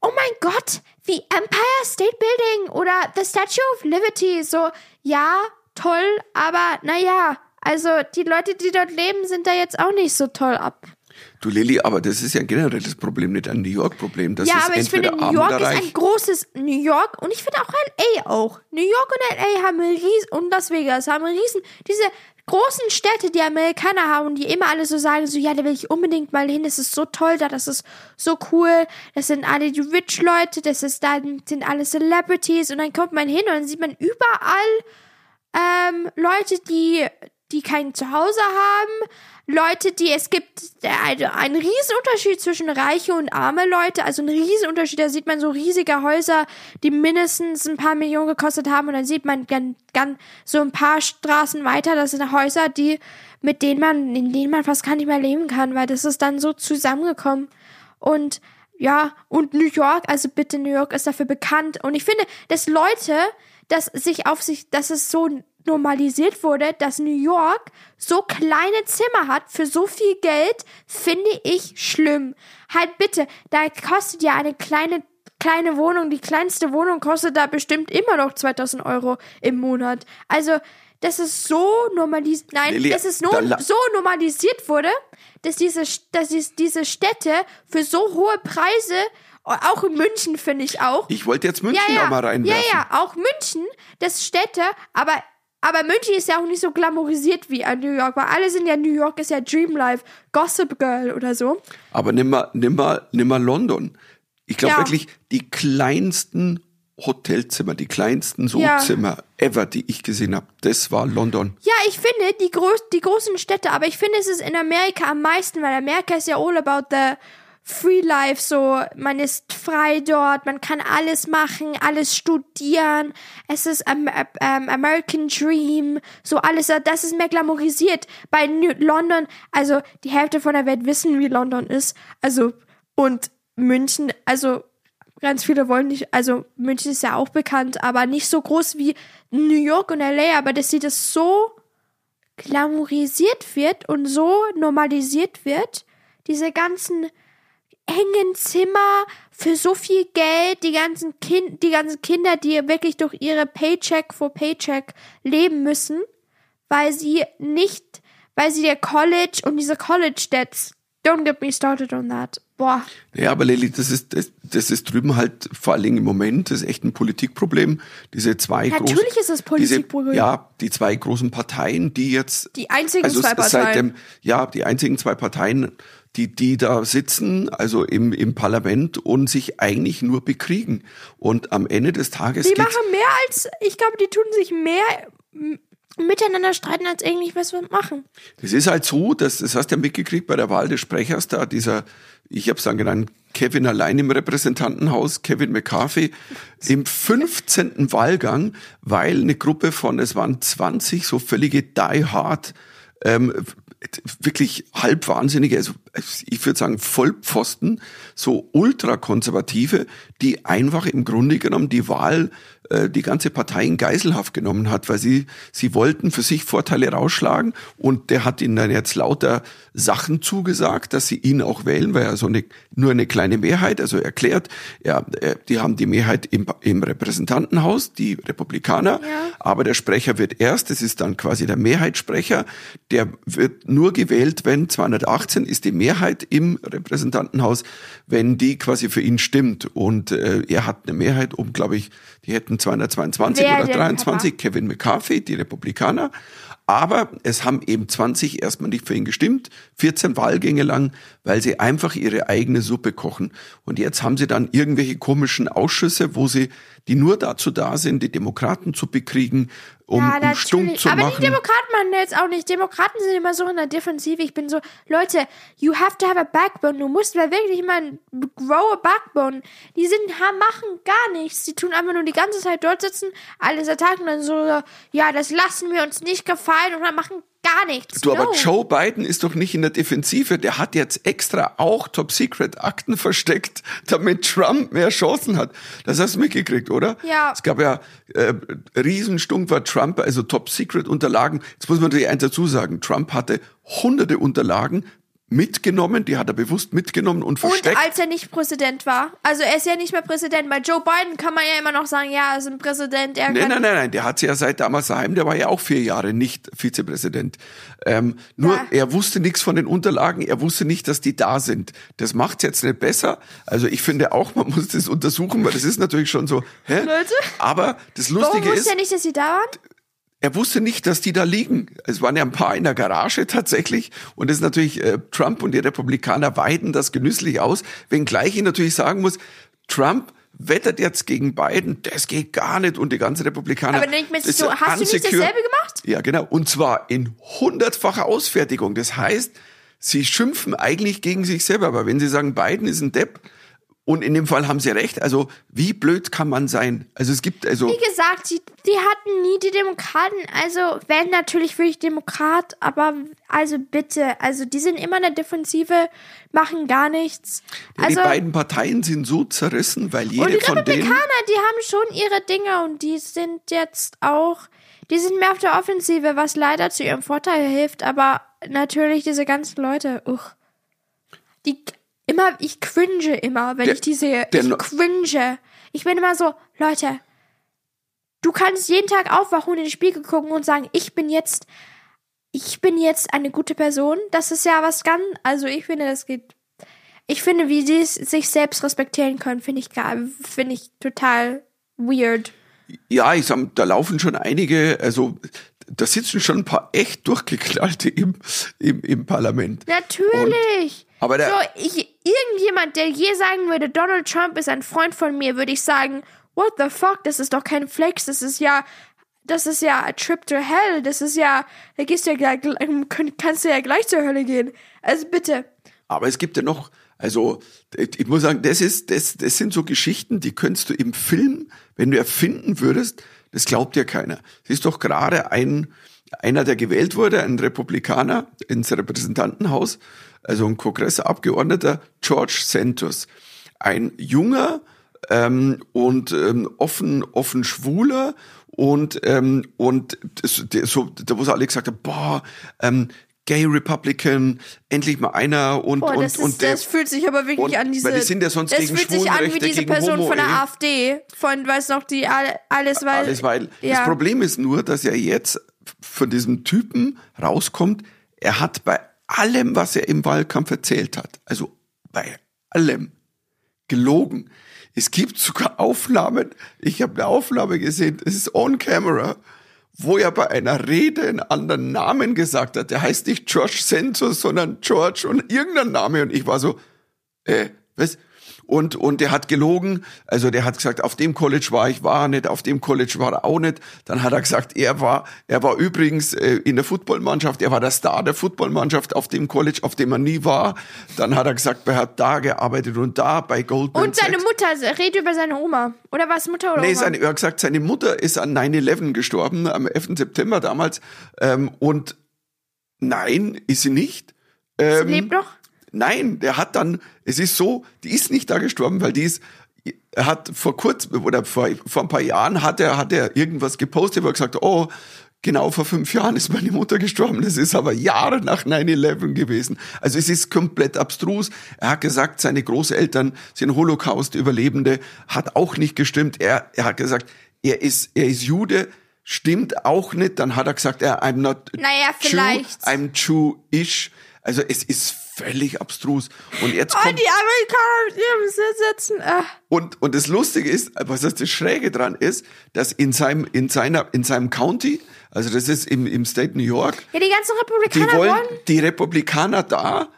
oh mein Gott, wie Empire State Building oder The Statue of Liberty. So, ja, toll, aber naja, also die Leute, die dort leben, sind da jetzt auch nicht so toll ab. Du Lilly, aber das ist ja ein generelles Problem, nicht ein New York-Problem. Das ja, ist aber ich finde, New York ist ein großes New York und ich finde auch LA auch. New York und LA haben riesen, und Las Vegas haben riesen, diese großen Städte, die Amerikaner haben, die immer alle so sagen, so, ja, da will ich unbedingt mal hin, das ist so toll da, das ist so cool, das sind alle die Rich Leute, das ist dann, sind alle Celebrities und dann kommt man hin und dann sieht man überall, ähm, Leute, die, die kein Zuhause haben, Leute, die, es gibt also einen riesen Unterschied zwischen reiche und arme Leute, also einen riesen Unterschied, da sieht man so riesige Häuser, die mindestens ein paar Millionen gekostet haben. Und dann sieht man ganz, ganz, so ein paar Straßen weiter, das sind Häuser, die, mit denen man, in denen man fast gar nicht mehr leben kann, weil das ist dann so zusammengekommen. Und ja, und New York, also bitte New York ist dafür bekannt. Und ich finde, dass Leute, dass sich auf sich, dass es so normalisiert wurde, dass New York so kleine Zimmer hat für so viel Geld, finde ich schlimm. Halt bitte, da kostet ja eine kleine kleine Wohnung, die kleinste Wohnung kostet da bestimmt immer noch 2000 Euro im Monat. Also das ist so normalisiert, nein, Lilly, das ist no so normalisiert wurde, dass diese, dass dies- diese Städte für so hohe Preise, auch in München finde ich auch, Ich wollte jetzt München ja, ja. auch mal reinwerfen. Ja, ja, auch München, das Städte, aber aber München ist ja auch nicht so glamourisiert wie an New York, weil alle sind ja New York ist ja Dream Life, Gossip Girl oder so. Aber nimm mal, nimm mal, nimm mal London. Ich glaube Ja. wirklich, die kleinsten Hotelzimmer, die kleinsten Ja. Soozimmer ever, die ich gesehen habe, das war London. Ja, ich finde die, groß, die großen Städte, aber ich finde es ist in Amerika am meisten, weil Amerika ist ja all about the free life, so man ist frei dort, man kann alles machen, alles studieren, es ist ähm, American Dream, so alles, das ist mehr glamourisiert. Bei New London, also die Hälfte von der Welt wissen, wie London ist, also und München, also ganz viele wollen nicht, also München ist ja auch bekannt, aber nicht so groß wie New York und LA, aber dass sie das so glamourisiert wird und so normalisiert wird, diese ganzen engen Zimmer für so viel Geld, die ganzen kind, die ganzen Kinder, die wirklich durch ihre Paycheck for Paycheck leben müssen, weil sie nicht, weil sie der College und diese College Debts, don't get me started on that. Boah. Ja, aber Lilly, das ist, das, das ist drüben halt vor allen Dingen im Moment, das ist echt ein Politikproblem. Diese zwei Natürlich großen, ist es Politikproblem. Diese, ja, die zwei großen Parteien, die jetzt. Die einzigen also zwei seit Parteien. dem, ja, die einzigen zwei Parteien, die, die da sitzen, also im, im Parlament und sich eigentlich nur bekriegen. Und am Ende des Tages Die machen mehr als, ich glaube, die tun sich mehr miteinander streiten, als eigentlich was wir machen. Das ist halt so, dass, das hast du ja mitgekriegt bei der Wahl des Sprechers da, dieser, ich habe es dann genannt, Kevin allein im Repräsentantenhaus, Kevin McCarthy, im 15. Wahlgang, weil eine Gruppe von, es waren 20 so völlige Die Hard, ähm, wirklich halbwahnsinnige, also ich würde sagen Vollpfosten, so ultrakonservative, die einfach im Grunde genommen die Wahl, äh, die ganze Partei in Geiselhaft genommen hat, weil sie, sie wollten für sich Vorteile rausschlagen und der hat ihnen dann jetzt lauter Sachen zugesagt, dass sie ihn auch wählen, weil er so eine, nur eine kleine Mehrheit, also erklärt, ja, äh, die haben die Mehrheit im, im Repräsentantenhaus, die Republikaner, Ja. aber der Sprecher wird erst, das ist dann quasi der Mehrheitssprecher, der wird nur gewählt, wenn 218 ist die Mehrheit im Repräsentantenhaus, wenn die quasi für ihn stimmt. Und äh, er hat eine Mehrheit um, glaube ich, die hätten 222 Wer oder denn, 23, Kevin McCarthy, die Republikaner. Aber es haben eben 20 erstmal nicht für ihn gestimmt, 14 Wahlgänge lang, weil sie einfach ihre eigene Suppe kochen. Und jetzt haben sie dann irgendwelche komischen Ausschüsse, wo sie, die nur dazu da sind, die Demokraten zu bekriegen, um, ja, um stumm zu Aber machen. die Demokraten machen jetzt auch nicht. Demokraten sind immer so in der Defensive. Ich bin so, Leute, you have to have a backbone. Du musst mal wirklich mal grow a backbone. Die sind, machen gar nichts. Die tun einfach nur die ganze Zeit dort sitzen, alles attacken und dann so, ja, das lassen wir uns nicht gefallen und dann machen gar nichts. Du, aber no. Joe Biden ist doch nicht in der Defensive. Der hat jetzt extra auch Top-Secret-Akten versteckt, damit Trump mehr Chancen hat. Das hast du mitgekriegt, oder? Ja. Es gab ja äh, Riesenstunk war Trump, also Top-Secret-Unterlagen. Jetzt muss man natürlich eins dazu sagen. Trump hatte hunderte Unterlagen, mitgenommen, die hat er bewusst mitgenommen und versteckt. Und als er nicht Präsident war. Also er ist ja nicht mehr Präsident. Bei Joe Biden kann man ja immer noch sagen, ja, er ist ein Präsident. Er nein, nein, nein, nein, der hat sie ja seit damals daheim, der war ja auch vier Jahre nicht Vizepräsident. Ähm, nur Ja. er wusste nichts von den Unterlagen, er wusste nicht, dass die da sind. Das macht's jetzt nicht besser. Also ich finde auch, man muss das untersuchen, weil das ist natürlich schon so, hä? Leute? Aber das Warum Lustige wusste ist, er nicht, dass sie da waren? Er wusste nicht, dass die da liegen. Es waren ja ein paar in der Garage tatsächlich. Und das ist natürlich, äh, Trump und die Republikaner weiden das genüsslich aus. Wenngleich ich natürlich sagen muss, Trump wettert jetzt gegen Biden, das geht gar nicht. Und die ganze Republikaner. Aber denkt man sich so, hast du nicht unsecure. dasselbe gemacht? Ja, genau. Und zwar in hundertfacher Ausfertigung. Das heißt, sie schimpfen eigentlich gegen sich selber. Aber wenn sie sagen, Biden ist ein Depp, und in dem Fall haben sie recht. Also, wie blöd kann man sein? Also, es gibt, also. Wie gesagt, die, die hatten nie die Demokraten. Also, wenn natürlich wirklich Demokrat, aber also bitte, also die sind immer in der Defensive, machen gar nichts. Ja, Also, die beiden Parteien sind so zerrissen, weil und jede die von denen. Republikaner, die haben schon ihre Dinge und die sind jetzt auch, die sind mehr auf der Offensive, was leider zu ihrem Vorteil hilft, aber natürlich diese ganzen Leute, uch, die immer, ich cringe immer, wenn Der- ich die sehe. ich no- cringe. Ich bin immer so, Leute, du kannst jeden Tag aufwachen und in den Spiegel gucken und sagen, ich bin jetzt, ich bin jetzt eine gute Person. Das ist ja was ganz, also ich finde, das geht ich finde, wie sie sich selbst respektieren können, finde ich finde ich total weird. Ja, ich sag, da laufen schon einige, also da sitzen schon ein paar echt durchgeknallte im, im, im Parlament. Natürlich. Aber der- so, ich, irgendjemand, der je sagen würde, Donald Trump ist ein Freund von mir, würde ich sagen, what the fuck, das ist doch kein Flex, das ist ja, das ist ja a trip to hell, das ist ja, da gehst du ja gleich, kannst du ja gleich zur Hölle gehen. Also bitte. Aber es gibt ja noch, also ich muss sagen, das ist, das, das sind so Geschichten, die könntest du im Film, wenn du erfinden würdest, das glaubt dir keiner. Es ist doch gerade ein, einer, der gewählt wurde, ein Republikaner ins Repräsentantenhaus, also ein Kongressabgeordneter, George Santos. Ein junger ähm, und ähm, offen, offen schwuler und ähm, und das, der, so, da wo sie alle gesagt haben, boah, ähm, Gay Republican, endlich mal einer und Boah, und das, ist, und der, das fühlt sich aber wirklich und- an diese. weil die sind ja sonst das gegen fühlt sich an wie diese Person von der Homo-Ehe. AfD, von weiß noch die all- alles weil. alles weil ja. das Problem ist nur, dass er jetzt von diesem Typen rauskommt, er hat bei allem, was er im Wahlkampf erzählt hat, also bei allem gelogen. Es gibt sogar Aufnahmen, ich habe eine Aufnahme gesehen, es ist on camera, wo er bei einer Rede einen anderen Namen gesagt hat. Der heißt nicht George Santos, sondern George und irgendein Name. Und ich war so, äh, was? Und, und der hat gelogen, also der hat gesagt, auf dem College war ich, war er nicht, auf dem College war er auch nicht. Dann hat er gesagt, er war, er war übrigens äh, in der Footballmannschaft, er war der Star der Footballmannschaft auf dem College, auf dem er nie war. Dann hat er gesagt, er hat da gearbeitet und da bei Goldman Und seine Sachs. Mutter, also, red über seine Oma. Oder was Mutter oder Nee, Oma? seine, er hat gesagt, seine Mutter ist an 9-11 gestorben, am 11. September damals. Ähm, und nein, ist sie nicht. Sie Ähm, lebt noch? Nein, der hat dann, es ist so, die ist nicht da gestorben, weil die ist, er hat vor kurzem oder vor, vor ein paar Jahren hat er, hat er irgendwas gepostet, wo er gesagt hat, oh, genau vor fünf Jahren ist meine Mutter gestorben. Das ist aber Jahre nach 9-11 gewesen. Also es ist komplett abstrus. Er hat gesagt, seine Großeltern sind Holocaust-Überlebende, hat auch nicht gestimmt. Er, er hat gesagt, er ist, er ist Jude, stimmt auch nicht. Dann hat er gesagt, er, I'm not Naja, Jew, vielleicht. I'm Jewish. Also es ist völlig abstrus. Und jetzt Oh, kommt, die Amerikaner mit ihrem Sitz sitzen. Ah. und, und das Lustige ist, was das, Schräge dran ist, dass in seinem, in seiner, in seinem County, also das ist im, im State New York, Ja, die ganzen die Republikaner wollen, wollen. die Republikaner da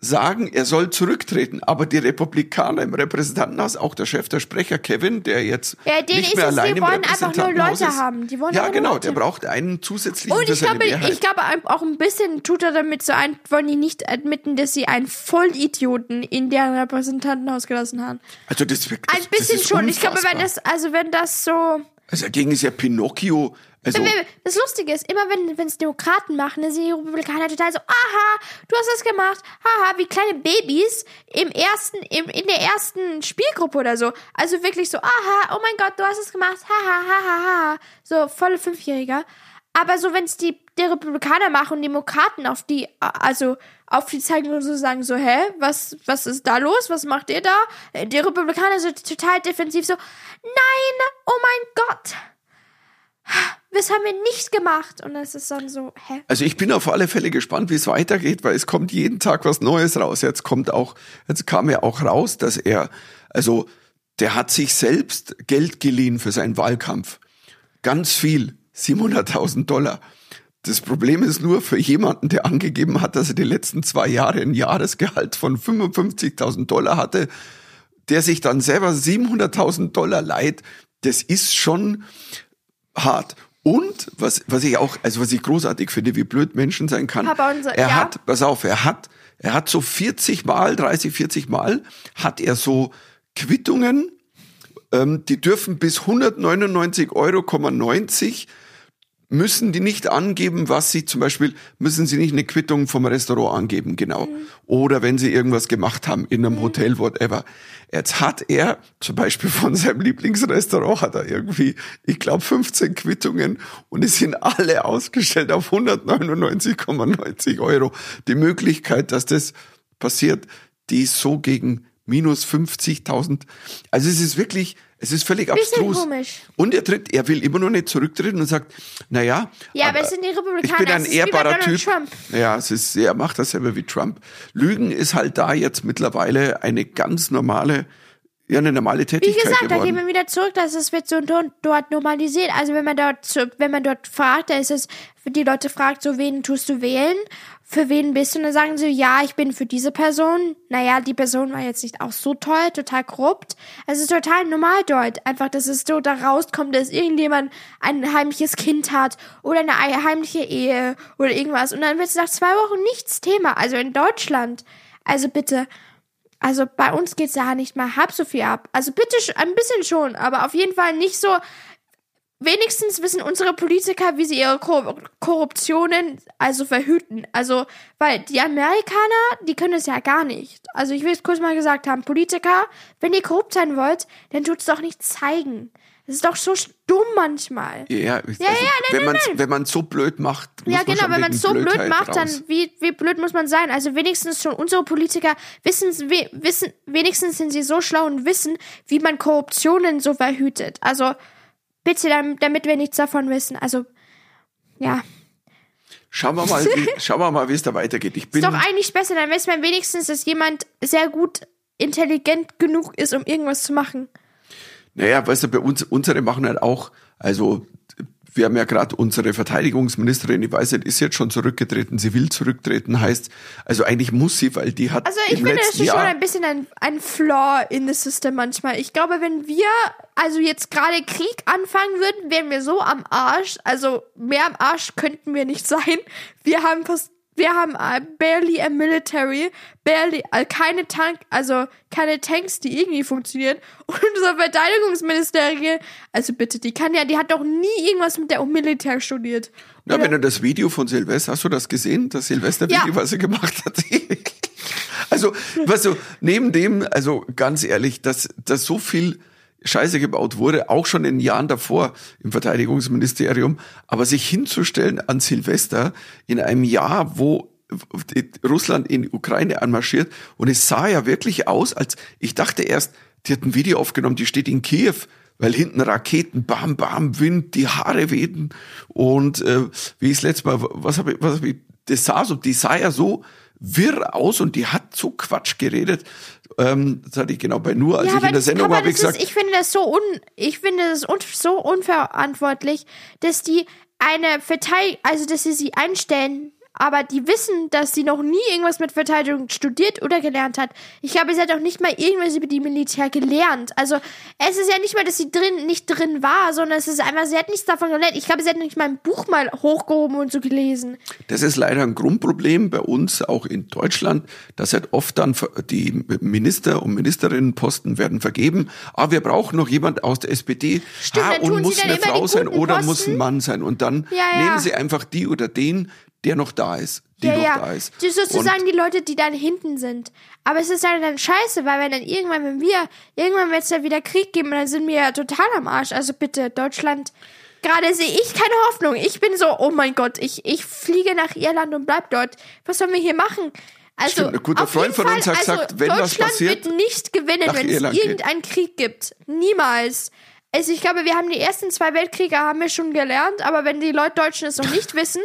sagen, er soll zurücktreten. Aber die Republikaner im Repräsentantenhaus, auch der Chef, der Sprecher Kevin, der jetzt Ja, nicht ist mehr es, die allein im wollen einfach nur Leute ist. haben. Die wollen ja, genau, Leute. der braucht einen zusätzlichen Und ich glaube, ich glaube auch ein bisschen tut er damit so ein, wollen die nicht admitten, dass sie einen Vollidioten in deren Repräsentantenhaus gelassen haben. also das, das Ein bisschen schon. Ich glaube, wenn unfassbar. das, also wenn das so, Also dagegen ist ja Pinocchio, also Das Lustige ist, immer wenn es Demokraten machen, dann sind die Republikaner total so, aha, du hast das gemacht, haha, wie kleine Babys im ersten, im, in der ersten Spielgruppe oder so. Also wirklich so, aha, oh mein Gott, du hast es gemacht, haha, haha, haha. So volle Fünfjähriger. Aber so, wenn es die die Republikaner machen und Demokraten auf die, also auf die zeigen und so sagen so, hä, was, was ist da los? Was macht ihr da? Die Republikaner sind total defensiv so, nein, oh mein Gott. Was haben wir nicht gemacht? Und es ist dann so, hä? Also ich bin auf alle Fälle gespannt, wie es weitergeht, weil es kommt jeden Tag was Neues raus. Jetzt kommt auch, jetzt kam ja auch raus, dass er, also der hat sich selbst Geld geliehen für seinen Wahlkampf. Ganz viel, 700.000 Dollar. Das Problem ist nur für jemanden, der angegeben hat, dass er die letzten zwei Jahre ein Jahresgehalt von 55.000 Dollar hatte, der sich dann selber 700.000 Dollar leiht, das ist schon hart. Und was, was ich auch, also was ich großartig finde, wie blöd Menschen sein kann. Unser, er ja. hat, pass auf, er hat, er hat so 40 Mal, 30, 40 Mal, hat er so Quittungen, ähm, die dürfen bis 199,90 Euro müssen die nicht angeben, was sie zum Beispiel, müssen sie nicht eine Quittung vom Restaurant angeben, genau. Mhm. Oder wenn sie irgendwas gemacht haben in einem mhm. Hotel, whatever. Jetzt hat er zum Beispiel von seinem Lieblingsrestaurant hat er irgendwie, ich glaube, 15 Quittungen und es sind alle ausgestellt auf 199,90 Euro. Die Möglichkeit, dass das passiert, die ist so gegen minus 50.000. Also es ist wirklich, es ist völlig Bisschen abstrus. komisch. Und er tritt, er will immer noch nicht zurücktreten und sagt, na ja, Ja, aber es sind die Republikaner. ich bin ein wie ehrbarer Typ. Trump. Ja, es ist, er macht dasselbe wie Trump. Lügen ist halt da jetzt mittlerweile eine ganz normale, ja, eine normale Wie Tätigkeit gesagt, da gehen geworden. wir wieder zurück, dass es wird so dort, dort normalisiert. Also wenn man dort, wenn man dort fragt, da ist es, die Leute fragt, so wen tust du wählen? Für wen bist du? Und dann sagen sie, ja, ich bin für diese Person. Naja, die Person war jetzt nicht auch so toll, total korrupt. Es ist total normal dort. Einfach, dass es so da rauskommt, dass irgendjemand ein heimliches Kind hat oder eine heimliche Ehe oder irgendwas. Und dann wird es nach zwei Wochen nichts Thema. Also in Deutschland. Also bitte. Also bei uns geht's ja nicht mal halb so viel ab. Also bitte ein bisschen schon, aber auf jeden Fall nicht so. Wenigstens wissen unsere Politiker, wie sie ihre Kor Korruptionen also verhüten. Also, weil die Amerikaner, die können es ja gar nicht. Also ich will es kurz mal gesagt haben, Politiker, wenn ihr korrupt sein wollt, dann tut's doch nicht zeigen. Das ist doch so dumm manchmal. ja, also, ja, nein, wenn man wenn man so blöd macht, muss Ja, man genau, schon wenn man so blöd macht, dann raus. wie, wie blöd muss man sein? Also wenigstens schon unsere Politiker wissen, we, wissen, wenigstens sind sie so schlau und wissen, wie man Korruptionen so verhütet. Also bitte, damit, wir nichts davon wissen. Also ja, Schauen wir mal, wie, schauen wir mal, wie es da weitergeht. Ich bin ist doch eigentlich besser, dann weiß man wenigstens, dass jemand sehr gut intelligent genug ist, um irgendwas zu machen. Naja, weißt du, bei uns, unsere machen halt auch, also wir haben ja gerade unsere Verteidigungsministerin, ich weiß nicht, ist jetzt schon zurückgetreten, sie will zurücktreten, heißt, also eigentlich muss sie, weil die hat Also ich finde, letzten ist schon Jahr, ein bisschen ein, ein Flaw in the system manchmal. Ich glaube, wenn wir also jetzt gerade Krieg anfangen würden, wären wir so am Arsch. Also mehr am Arsch könnten wir nicht sein. Wir haben fast, wir haben äh, barely a military, barely, äh, keine Tank, also keine Tanks, die irgendwie funktionieren. Und unser Verteidigungsministerium, also bitte, die kann ja, die hat doch nie irgendwas mit der Militär studiert. na, Oder- wenn du das Video von Silvester, hast du das gesehen, das Silvester-Video, Ja. was er gemacht hat? also, weißt du, neben dem, also ganz ehrlich, dass, dass so viel Scheiße gebaut wurde, auch schon in Jahren davor im Verteidigungsministerium, aber sich hinzustellen an Silvester in einem Jahr, wo Russland in Ukraine anmarschiert und es sah ja wirklich aus, als ich dachte erst, die hat ein Video aufgenommen, die steht in Kiew, weil hinten Raketen, bam, bam, Wind, die Haare wehten. Und äh, wie ich das letzte Mal, was habe ich, was hab ich, das sah so, die sah ja so wirr aus und die hat so Quatsch geredet. Ähm, das hatte ich genau bei nur, als ich in der Sendung habe ich gesagt, ist, ich finde das so un, ich finde das un, so unverantwortlich, dass die eine Verteidigung, also dass sie sie einstellen, aber die wissen, dass sie noch nie irgendwas mit Verteidigung studiert oder gelernt hat. Ich glaube, sie hat auch nicht mal irgendwas über die Militär gelernt. Also es ist ja nicht mal, dass sie drin nicht drin war, sondern es ist einfach, sie hat nichts davon gelernt. Ich glaube, sie hat nicht mal ein Buch mal hochgehoben und so gelesen. Das ist leider ein Grundproblem bei uns, auch in Deutschland, dass halt oft dann die Minister und Ministerinnenposten werden vergeben. Ah, wir brauchen noch jemand aus der SPD. Stimmt, ah, dann tun und sie muss eine Frau sein oder Posten. muss ein Mann sein. Und dann Ja, ja. nehmen sie einfach die oder den, der noch da ist. Die ja, noch ja. da ist. Das ist sozusagen Und die Leute, die dann hinten sind. Aber es ist dann, dann scheiße, weil wenn dann irgendwann, wenn wir, irgendwann wird es ja wieder Krieg geben, dann sind wir ja total am Arsch. Also bitte, Deutschland, gerade sehe ich keine Hoffnung. Ich bin so, oh mein Gott, ich, ich fliege nach Irland und bleib dort. Was sollen wir hier machen? Also, Stimmt, ein guter auf Freund jeden von uns Fall, hat gesagt, also, wenn Deutschland passiert, wird nicht gewinnen, wenn Irland es irgendeinen Krieg gibt. Niemals. Also ich glaube, wir haben die ersten zwei Weltkriege haben wir schon gelernt, aber wenn die Leute Deutschen es noch nicht wissen,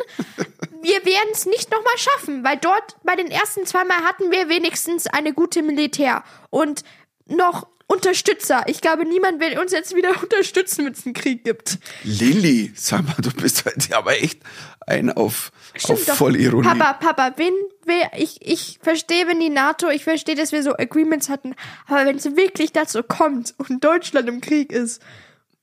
wir werden es nicht nochmal schaffen, weil dort bei den ersten zweimal hatten wir wenigstens eine gute Militär und noch Unterstützer. Ich glaube, niemand will uns jetzt wieder unterstützen, wenn es einen Krieg gibt. Lilly, sag mal, du bist heute aber echt ein auf, auf doch. Vollironie. Papa, Papa, wen, wer, ich, ich verstehe, wenn die NATO, ich verstehe, dass wir so Agreements hatten, aber wenn es wirklich dazu kommt und Deutschland im Krieg ist,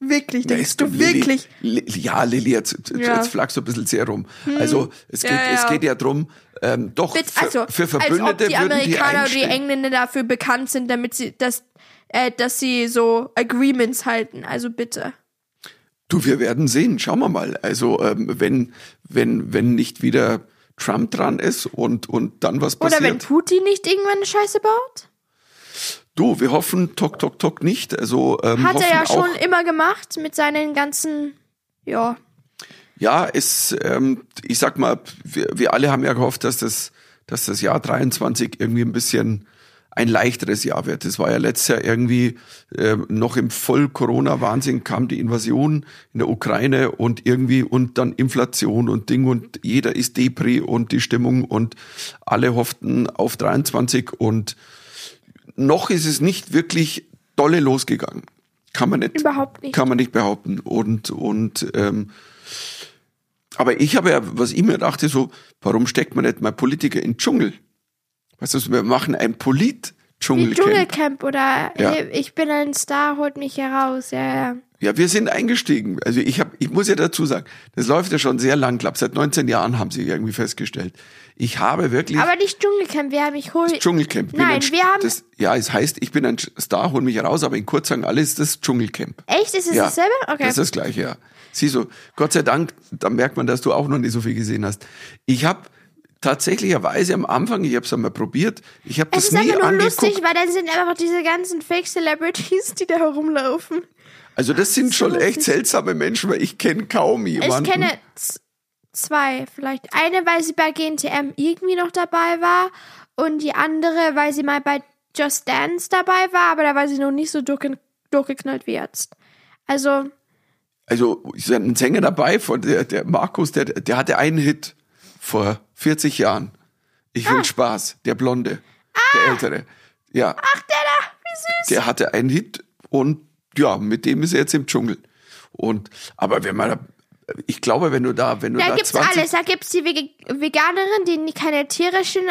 wirklich, Da denkst ist du Lilly- wirklich, Li- Ja, Lilly, jetzt, Ja. Hm. jetzt flachst du ein bisschen sehr rum. Also es geht, Ja, ja. es geht ja drum, ähm, doch Bitte, für, also, für als ob Verbündete die Amerikaner oder die. Engländer dafür bekannt sind, damit sie, dass, äh, dass sie so Agreements halten. Also bitte. Du, wir werden sehen. Schauen wir mal. Also ähm, wenn wenn wenn nicht wieder Trump dran ist und und dann was Oder wenn passiert. Putin nicht irgendwann eine Scheiße baut? Du, wir hoffen, tok tok tok nicht. Also ähm, Hat er ja schon immer gemacht mit seinen ganzen, ja. Ja, es, ähm, ich sag mal, wir, wir alle haben ja gehofft, dass das, dass das Jahr 23 irgendwie ein bisschen ein leichteres Jahr wird. Das war ja letztes Jahr irgendwie äh, noch im Voll-Corona-Wahnsinn kam die Invasion in der Ukraine und irgendwie und dann Inflation und Ding und jeder ist Depri und die Stimmung und alle hofften auf 23 und noch ist es nicht wirklich dolle losgegangen. Kann man nicht. Überhaupt nicht. Kann man nicht behaupten. Und, und ähm, aber ich habe ja, was ich mir dachte, so, warum steckt man nicht mal Politiker in den Dschungel? Weißt du, wir machen ein Polit-Dschungelcamp. Dschungelcamp oder Ja. ich bin ein Star, holt mich heraus. Ja, ja. Ja, wir sind eingestiegen. Also ich habe, ich muss ja dazu sagen, das läuft ja schon sehr lang. Ich glaube, seit 19 Jahren haben sie irgendwie festgestellt. Ich habe wirklich Aber nicht Dschungelcamp, wir haben ich hol. das Dschungelcamp. Nein, ein, wir haben- das, ja, es heißt, ich bin ein Star, hol mich raus, aber in kurz sagen alles das Dschungelcamp. Echt? Ist es Ja, dasselbe? Okay. Das ist das gleiche, ja. Siehst du, Gott sei Dank, da merkt man, dass du auch noch nicht so viel gesehen hast. Ich habe tatsächlicherweise am Anfang, ich habe es einmal probiert, ich habe es das ist nie einfach nur angeguckt. lustig, weil dann sind einfach diese ganzen Fake Celebrities, die da herumlaufen. Also das sind so schon echt lustig. seltsame Menschen, weil ich kenne kaum jemanden. Ich kenne zwei, vielleicht. Eine, weil sie bei GNTM irgendwie noch dabei war und die andere, weil sie mal bei Just Dance dabei war, aber da war sie noch nicht so durchge durchgeknallt wie jetzt. Also, also ist ja ein Sänger dabei, von der, der Markus, der, der hatte einen Hit vor 40 Jahren. Ich Ah. will Spaß, der Blonde, der Ältere. Ja, ach, der da, wie süß. der hatte einen Hit und ja, mit dem ist er jetzt im Dschungel. Und aber wenn man, ich glaube, wenn du da, wenn du Da da gibt's 20, alles. Da gibt's die Veganerin, die keine tierischen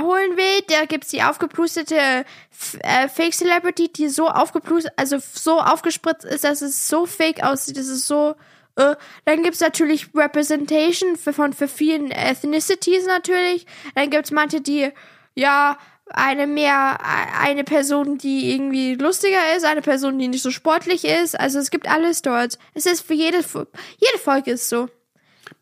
holen will. Da gibt's die aufgeplustete F- äh, Fake Celebrity, die so aufgeplustert, also so aufgespritzt ist, dass es so fake aussieht. Das ist so. Äh. Dann gibt's natürlich Representation für, von für vielen Ethnicities natürlich. Dann gibt's manche, die ja eine mehr eine Person, die irgendwie lustiger ist, eine Person, die nicht so sportlich ist. Also es gibt alles dort. Es ist für jede jede Folge ist so.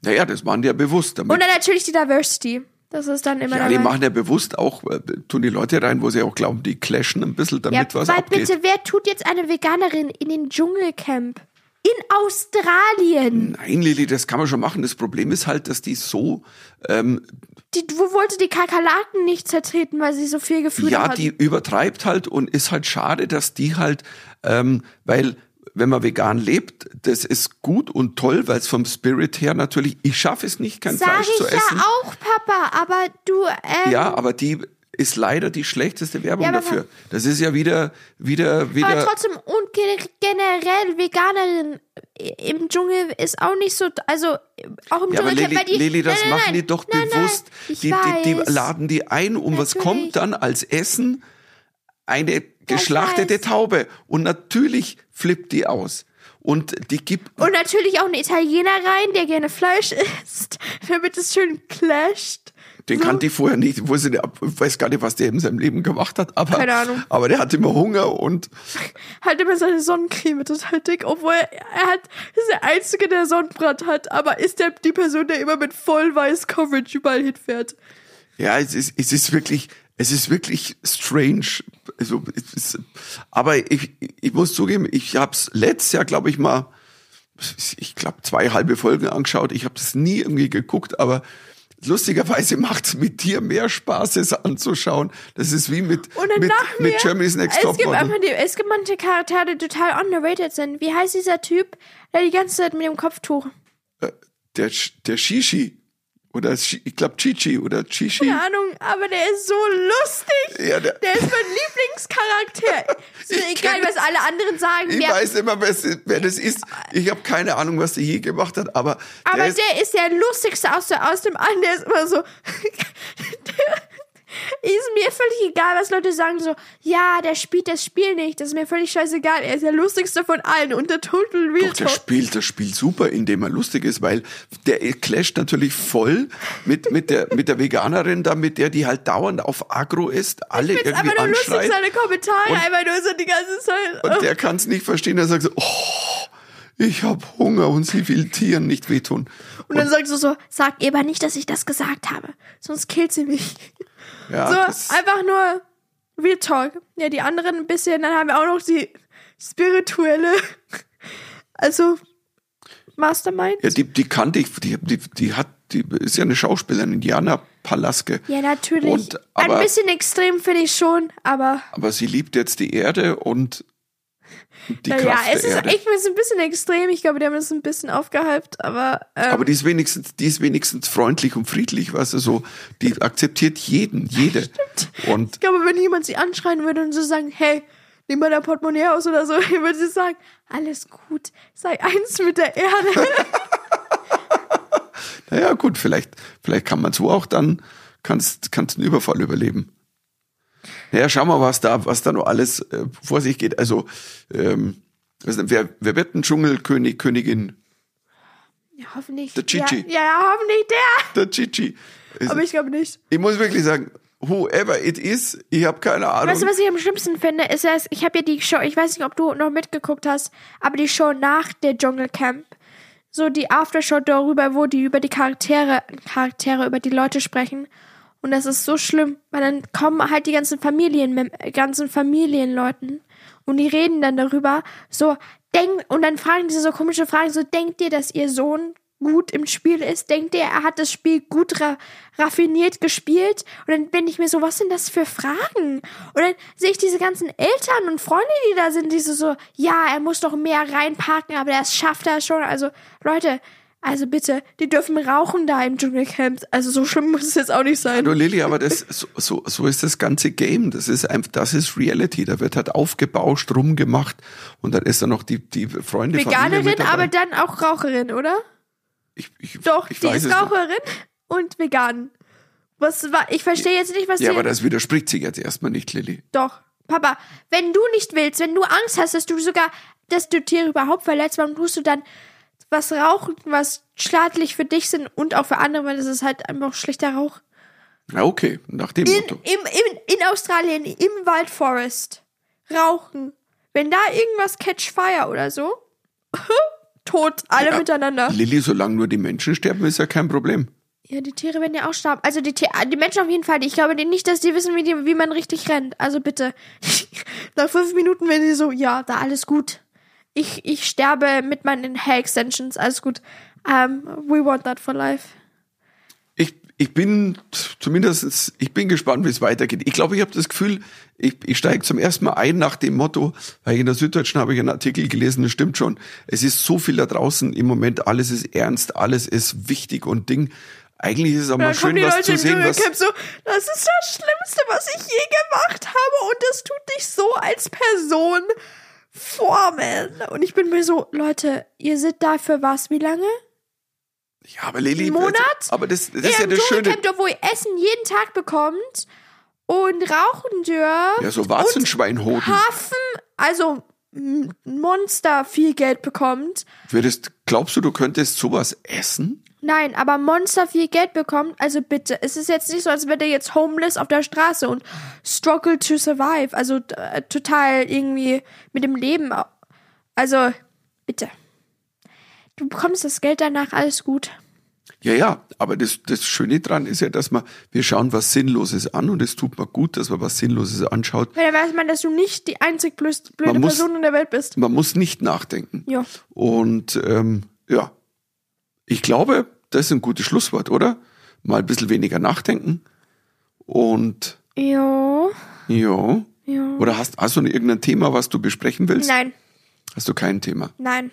naja, das machen die ja bewusst. Damit, Und dann natürlich die Diversity. Das ist dann immer ja, die machen ja bewusst auch, äh, tun die Leute rein, wo sie auch glauben, die clashen ein bisschen, damit ja, was weil abgeht. bitte, wer tut jetzt eine Veganerin in den Dschungelcamp? In Australien. Nein, Lili, das kann man schon machen. Das Problem ist halt, dass die so, ähm, Die, wo wollte die Kakerlaken nicht zertreten, weil sie so viel Gefühl ja, hat? die übertreibt halt und ist halt schade, dass die halt, ähm, weil wenn man vegan lebt, das ist gut und toll, weil es vom Spirit her natürlich, ich schaffe es nicht, kein Sag Fleisch ich zu ja essen. auch, Papa, aber du, ähm, Ja, aber die ist leider die schlechteste Werbung Ja, aber dafür. Das ist ja wieder, wieder, aber wieder. trotzdem, und ge- generell Veganerin im Dschungel ist auch nicht so, also auch im Ja, aber Dschungelcamp, Lili, die, Lili, das nein, nein, machen die doch nein, bewusst. Die, die, die laden die ein und was Natürlich. kommt dann als Essen? Eine geschlachtete. Taube. Und natürlich flippt die aus. Und die gibt, Und natürlich auch ein Italiener rein, der gerne Fleisch isst, damit es schön clasht. Den so. kannte ich vorher nicht. Ich wusste weiß gar nicht, was der in seinem Leben gemacht hat. Aber, Keine Ahnung. aber der hatte immer Hunger und Halt immer seine Sonnencreme total dick, obwohl er, er hat, ist der Einzige, der Sonnenbrand hat, aber ist der die Person, der immer mit voll weiß Coverage überall hinfährt. ja, es ist, es ist wirklich, es ist wirklich strange. Also, es ist, aber ich, ich muss zugeben, ich habe es letztes Jahr, glaube ich mal, ich glaube, zwei halbe Folgen angeschaut. Ich habe das nie irgendwie geguckt, aber lustigerweise macht es mit dir mehr Spaß, es anzuschauen. Das ist wie mit, mit, dachten mit Germany's Next es Top gibt, Model. die, es gibt manche Charaktere, die total underrated sind. Wie heißt dieser Typ, der die ganze Zeit mit dem Kopftuch? Der, der Shishi. Oder ich glaube Chichi oder Chichi. Keine Ahnung, aber der ist so lustig. Ja, der- der ist mein Lieblingscharakter. Ist mir egal, was alle anderen sagen. Ich weiß immer, wer das ist. Ich habe keine Ahnung, was der je gemacht hat, aber, aber der ist, der ist der lustigste aus, der, aus dem allen. Der ist immer so. der ist mir völlig egal, was Leute sagen. So, ja, der spielt das Spiel nicht. Das ist mir völlig scheißegal. Er ist der lustigste von allen. Und der Total Real Doch, der spielt, der spielt super, indem er lustig ist, weil der clasht natürlich voll mit, mit der, mit der Veganerin da, mit der die halt dauernd auf Agro ist, alle Ist irgendwie einfach nur lustig, seine Kommentare. Und- einfach nur so die ganze Zeit. Und der kann es nicht verstehen, er sagt so, oh, ich habe Hunger und sie will Tieren nicht wehtun. Und dann sagst du so, sag ihr aber nicht, dass ich das gesagt habe. Sonst killt sie mich. Ja, so, einfach nur Real Talk. Ja, die anderen ein bisschen, dann haben wir auch noch die spirituelle, also Mastermind. ja, die, die kannte ich, die, die, die hat, die ist ja eine Schauspielerin, Diana Palaske. Ja, natürlich. Und, aber, Ein bisschen extrem finde ich schon, aber aber sie liebt jetzt die Erde und die ja, Kraft es ist Erde. echt ein bisschen extrem. Ich glaube, die haben es ein bisschen aufgehypt, aber, ähm, Aber die ist wenigstens, die ist wenigstens freundlich und friedlich, weißt du, so, die akzeptiert jeden, jede. Und ich glaube, wenn jemand sie anschreien würde und so sagen, hey, nimm mal dein Portemonnaie aus oder so, würde sie sagen, alles gut, sei eins mit der Erde. naja, gut, vielleicht, vielleicht kann man so auch dann, kannst, kannst einen Überfall überleben. Naja, schauen wir, was da, was da noch alles äh, vor sich geht. Also, ähm, wer, wer wird ein Dschungelkönig, Königin? ja, hoffentlich. Der Chichi. Ja, ja, hoffentlich der. Der Chichi. Also, Aber ich glaube nicht. ich muss wirklich sagen, whoever it is, ich habe keine Ahnung. Weißt du, was ich am schlimmsten finde, ist, dass ich habe ja die Show, ich weiß nicht, ob du noch mitgeguckt hast, aber die Show nach der Dschungelcamp, so die Aftershow darüber, wo die über die Charaktere, Charaktere über die Leute sprechen. Und das ist so schlimm, weil dann kommen halt die ganzen Familien, ganzen Familienleuten und die reden dann darüber, so, denk, und dann fragen diese so komische Fragen, so, denkt ihr, dass ihr Sohn gut im Spiel ist? Denkt ihr, er hat das Spiel gut ra raffiniert gespielt? Und dann bin ich mir so, was sind das für Fragen? Und dann sehe ich diese ganzen Eltern und Freunde, die da sind, die so, so, ja, er muss doch mehr reinpacken, aber das schafft er schon. Also, Leute, also bitte, die dürfen rauchen da im Dschungelcamp. Also so schlimm muss es jetzt auch nicht sein. Du Lilly, aber das, so, so, so ist das ganze Game. Das ist einfach, das ist Reality. Da wird halt aufgebauscht, rumgemacht und dann ist da noch die, die Freunde, Veganerin, aber dann auch Raucherin, oder? ich, ich, Doch, ich die ist es nicht. Raucherin und vegan. Was war, ich verstehe jetzt nicht, was Ja, aber das widerspricht sich jetzt erstmal nicht, Lilly. Doch. Papa, wenn du nicht willst, wenn du Angst hast, dass du sogar, dass du Tiere überhaupt verletzt, warum tust du dann was rauchen, was schadlich für dich sind und auch für andere, weil das ist halt einfach schlechter Rauch. Ja, okay, nach dem In, Motto. im, im, in Australien, im Waldforest, rauchen. Wenn da irgendwas catch fire oder so, tot, alle Ja. miteinander. Lilly, solange nur die Menschen sterben, ist ja kein Problem. Ja, die Tiere werden ja auch sterben. Also die, Tier, die Menschen auf jeden Fall. Ich glaube nicht, dass die wissen, wie, die, wie man richtig rennt. Also bitte. Nach fünf Minuten werden die so, ja, da alles gut. Ich, ich sterbe mit meinen Hair Extensions. Alles gut. Um, we want that for life. Ich, ich bin zumindest, ich bin gespannt, wie es weitergeht. Ich glaube, ich habe das Gefühl, ich, ich steige zum ersten Mal ein nach dem Motto, weil in der Süddeutschen habe ich einen Artikel gelesen, das stimmt schon. Es ist so viel da draußen im Moment, alles ist ernst, alles ist wichtig und Ding. Eigentlich ist es aber mal schön, was Leute zu sehen, was, so, das ist das Schlimmste, was ich je gemacht habe und das tut dich so als Person formen. Und ich bin mir so, Leute, ihr seid da für was? Wie lange? ja, aber Lilly, Einen Monat? aber das, das ist ja das Schöne. Da wo ihr Essen jeden Tag bekommt und rauchen dürft. Ja, so Warzenschweinhoden. Hafen, also Monster viel Geld bekommt. Würdest, glaubst du, du könntest sowas essen? Nein, aber Monster viel Geld bekommt, also bitte. Es ist jetzt nicht so, als wäre der jetzt homeless auf der Straße und struggle to survive. Also äh, total irgendwie mit dem Leben. Also, bitte. Du bekommst das Geld danach, alles gut. Ja, ja, aber das, das Schöne dran ist ja, dass man, wir schauen was Sinnloses an und es tut mir gut, dass man was Sinnloses anschaut. Weil da weiß man, dass du nicht die einzig blöd- blöde Man muss- Person in der Welt bist. Man muss nicht nachdenken. Ja. Und ähm, ja, ich glaube, das ist ein gutes Schlusswort, oder? Mal ein bisschen weniger nachdenken. Und Ja. ja. Ja. Oder hast, hast du irgendein Thema, was du besprechen willst? Nein, Hast du kein Thema? nein.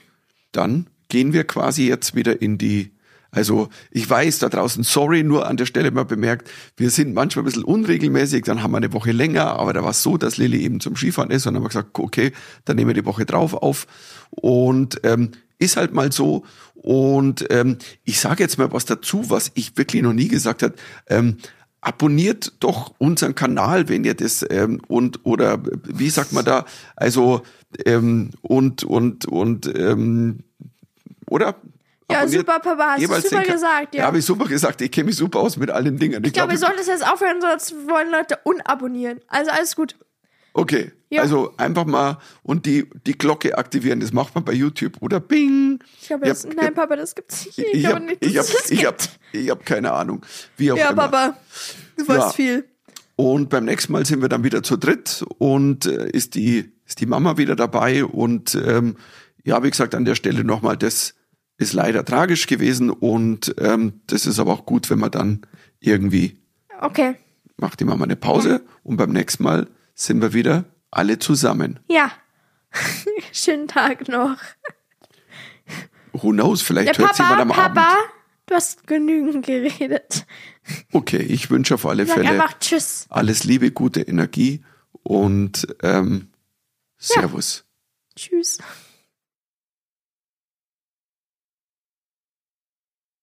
Dann gehen wir quasi jetzt wieder in die, also ich weiß da draußen, sorry, nur an der Stelle mal bemerkt, wir sind manchmal ein bisschen unregelmäßig, dann haben wir eine Woche länger, aber da war es so, dass Lilly eben zum Skifahren ist und dann haben wir gesagt, okay, dann nehmen wir die Woche drauf auf. Und ähm, ist halt mal so. Und ähm, ich sage jetzt mal was dazu, was ich wirklich noch nie gesagt habe, ähm, abonniert doch unseren Kanal, wenn ihr das ähm, und oder wie sagt man da, also ähm, und und und ähm, oder? Ja, super, Papa, hast du super gesagt, ja. Ja, habe ich super gesagt. Ich kenne mich super aus mit allen Dingen. Ich glaube, wir sollten das jetzt aufhören, sonst wollen Leute unabonnieren. Also alles gut. Okay, Ja. also einfach mal und die die Glocke aktivieren. Das macht man bei YouTube oder Bing. Ich Ja, das, ja. nein, Papa, das gibt's nicht. Ich, Ich habe nicht, ich hab, ich hab, ich hab keine Ahnung. Wie auch Ja, immer. Papa, du weißt Ja. viel. Und beim nächsten Mal sind wir dann wieder zu dritt und äh, ist die ist die Mama wieder dabei und ähm, ja, wie gesagt, an der Stelle nochmal, das ist leider tragisch gewesen und ähm, das ist aber auch gut, wenn man dann irgendwie Okay. macht die Mama eine Pause und beim nächsten Mal sind wir wieder alle zusammen. Ja. Schönen Tag noch. Who knows, vielleicht Der hört jemand Papa, am Papa, Abend. du hast genügend geredet. Okay, ich wünsche auf alle Sag Fälle einfach Tschüss. alles Liebe, gute Energie und ähm, Servus. Tschüss.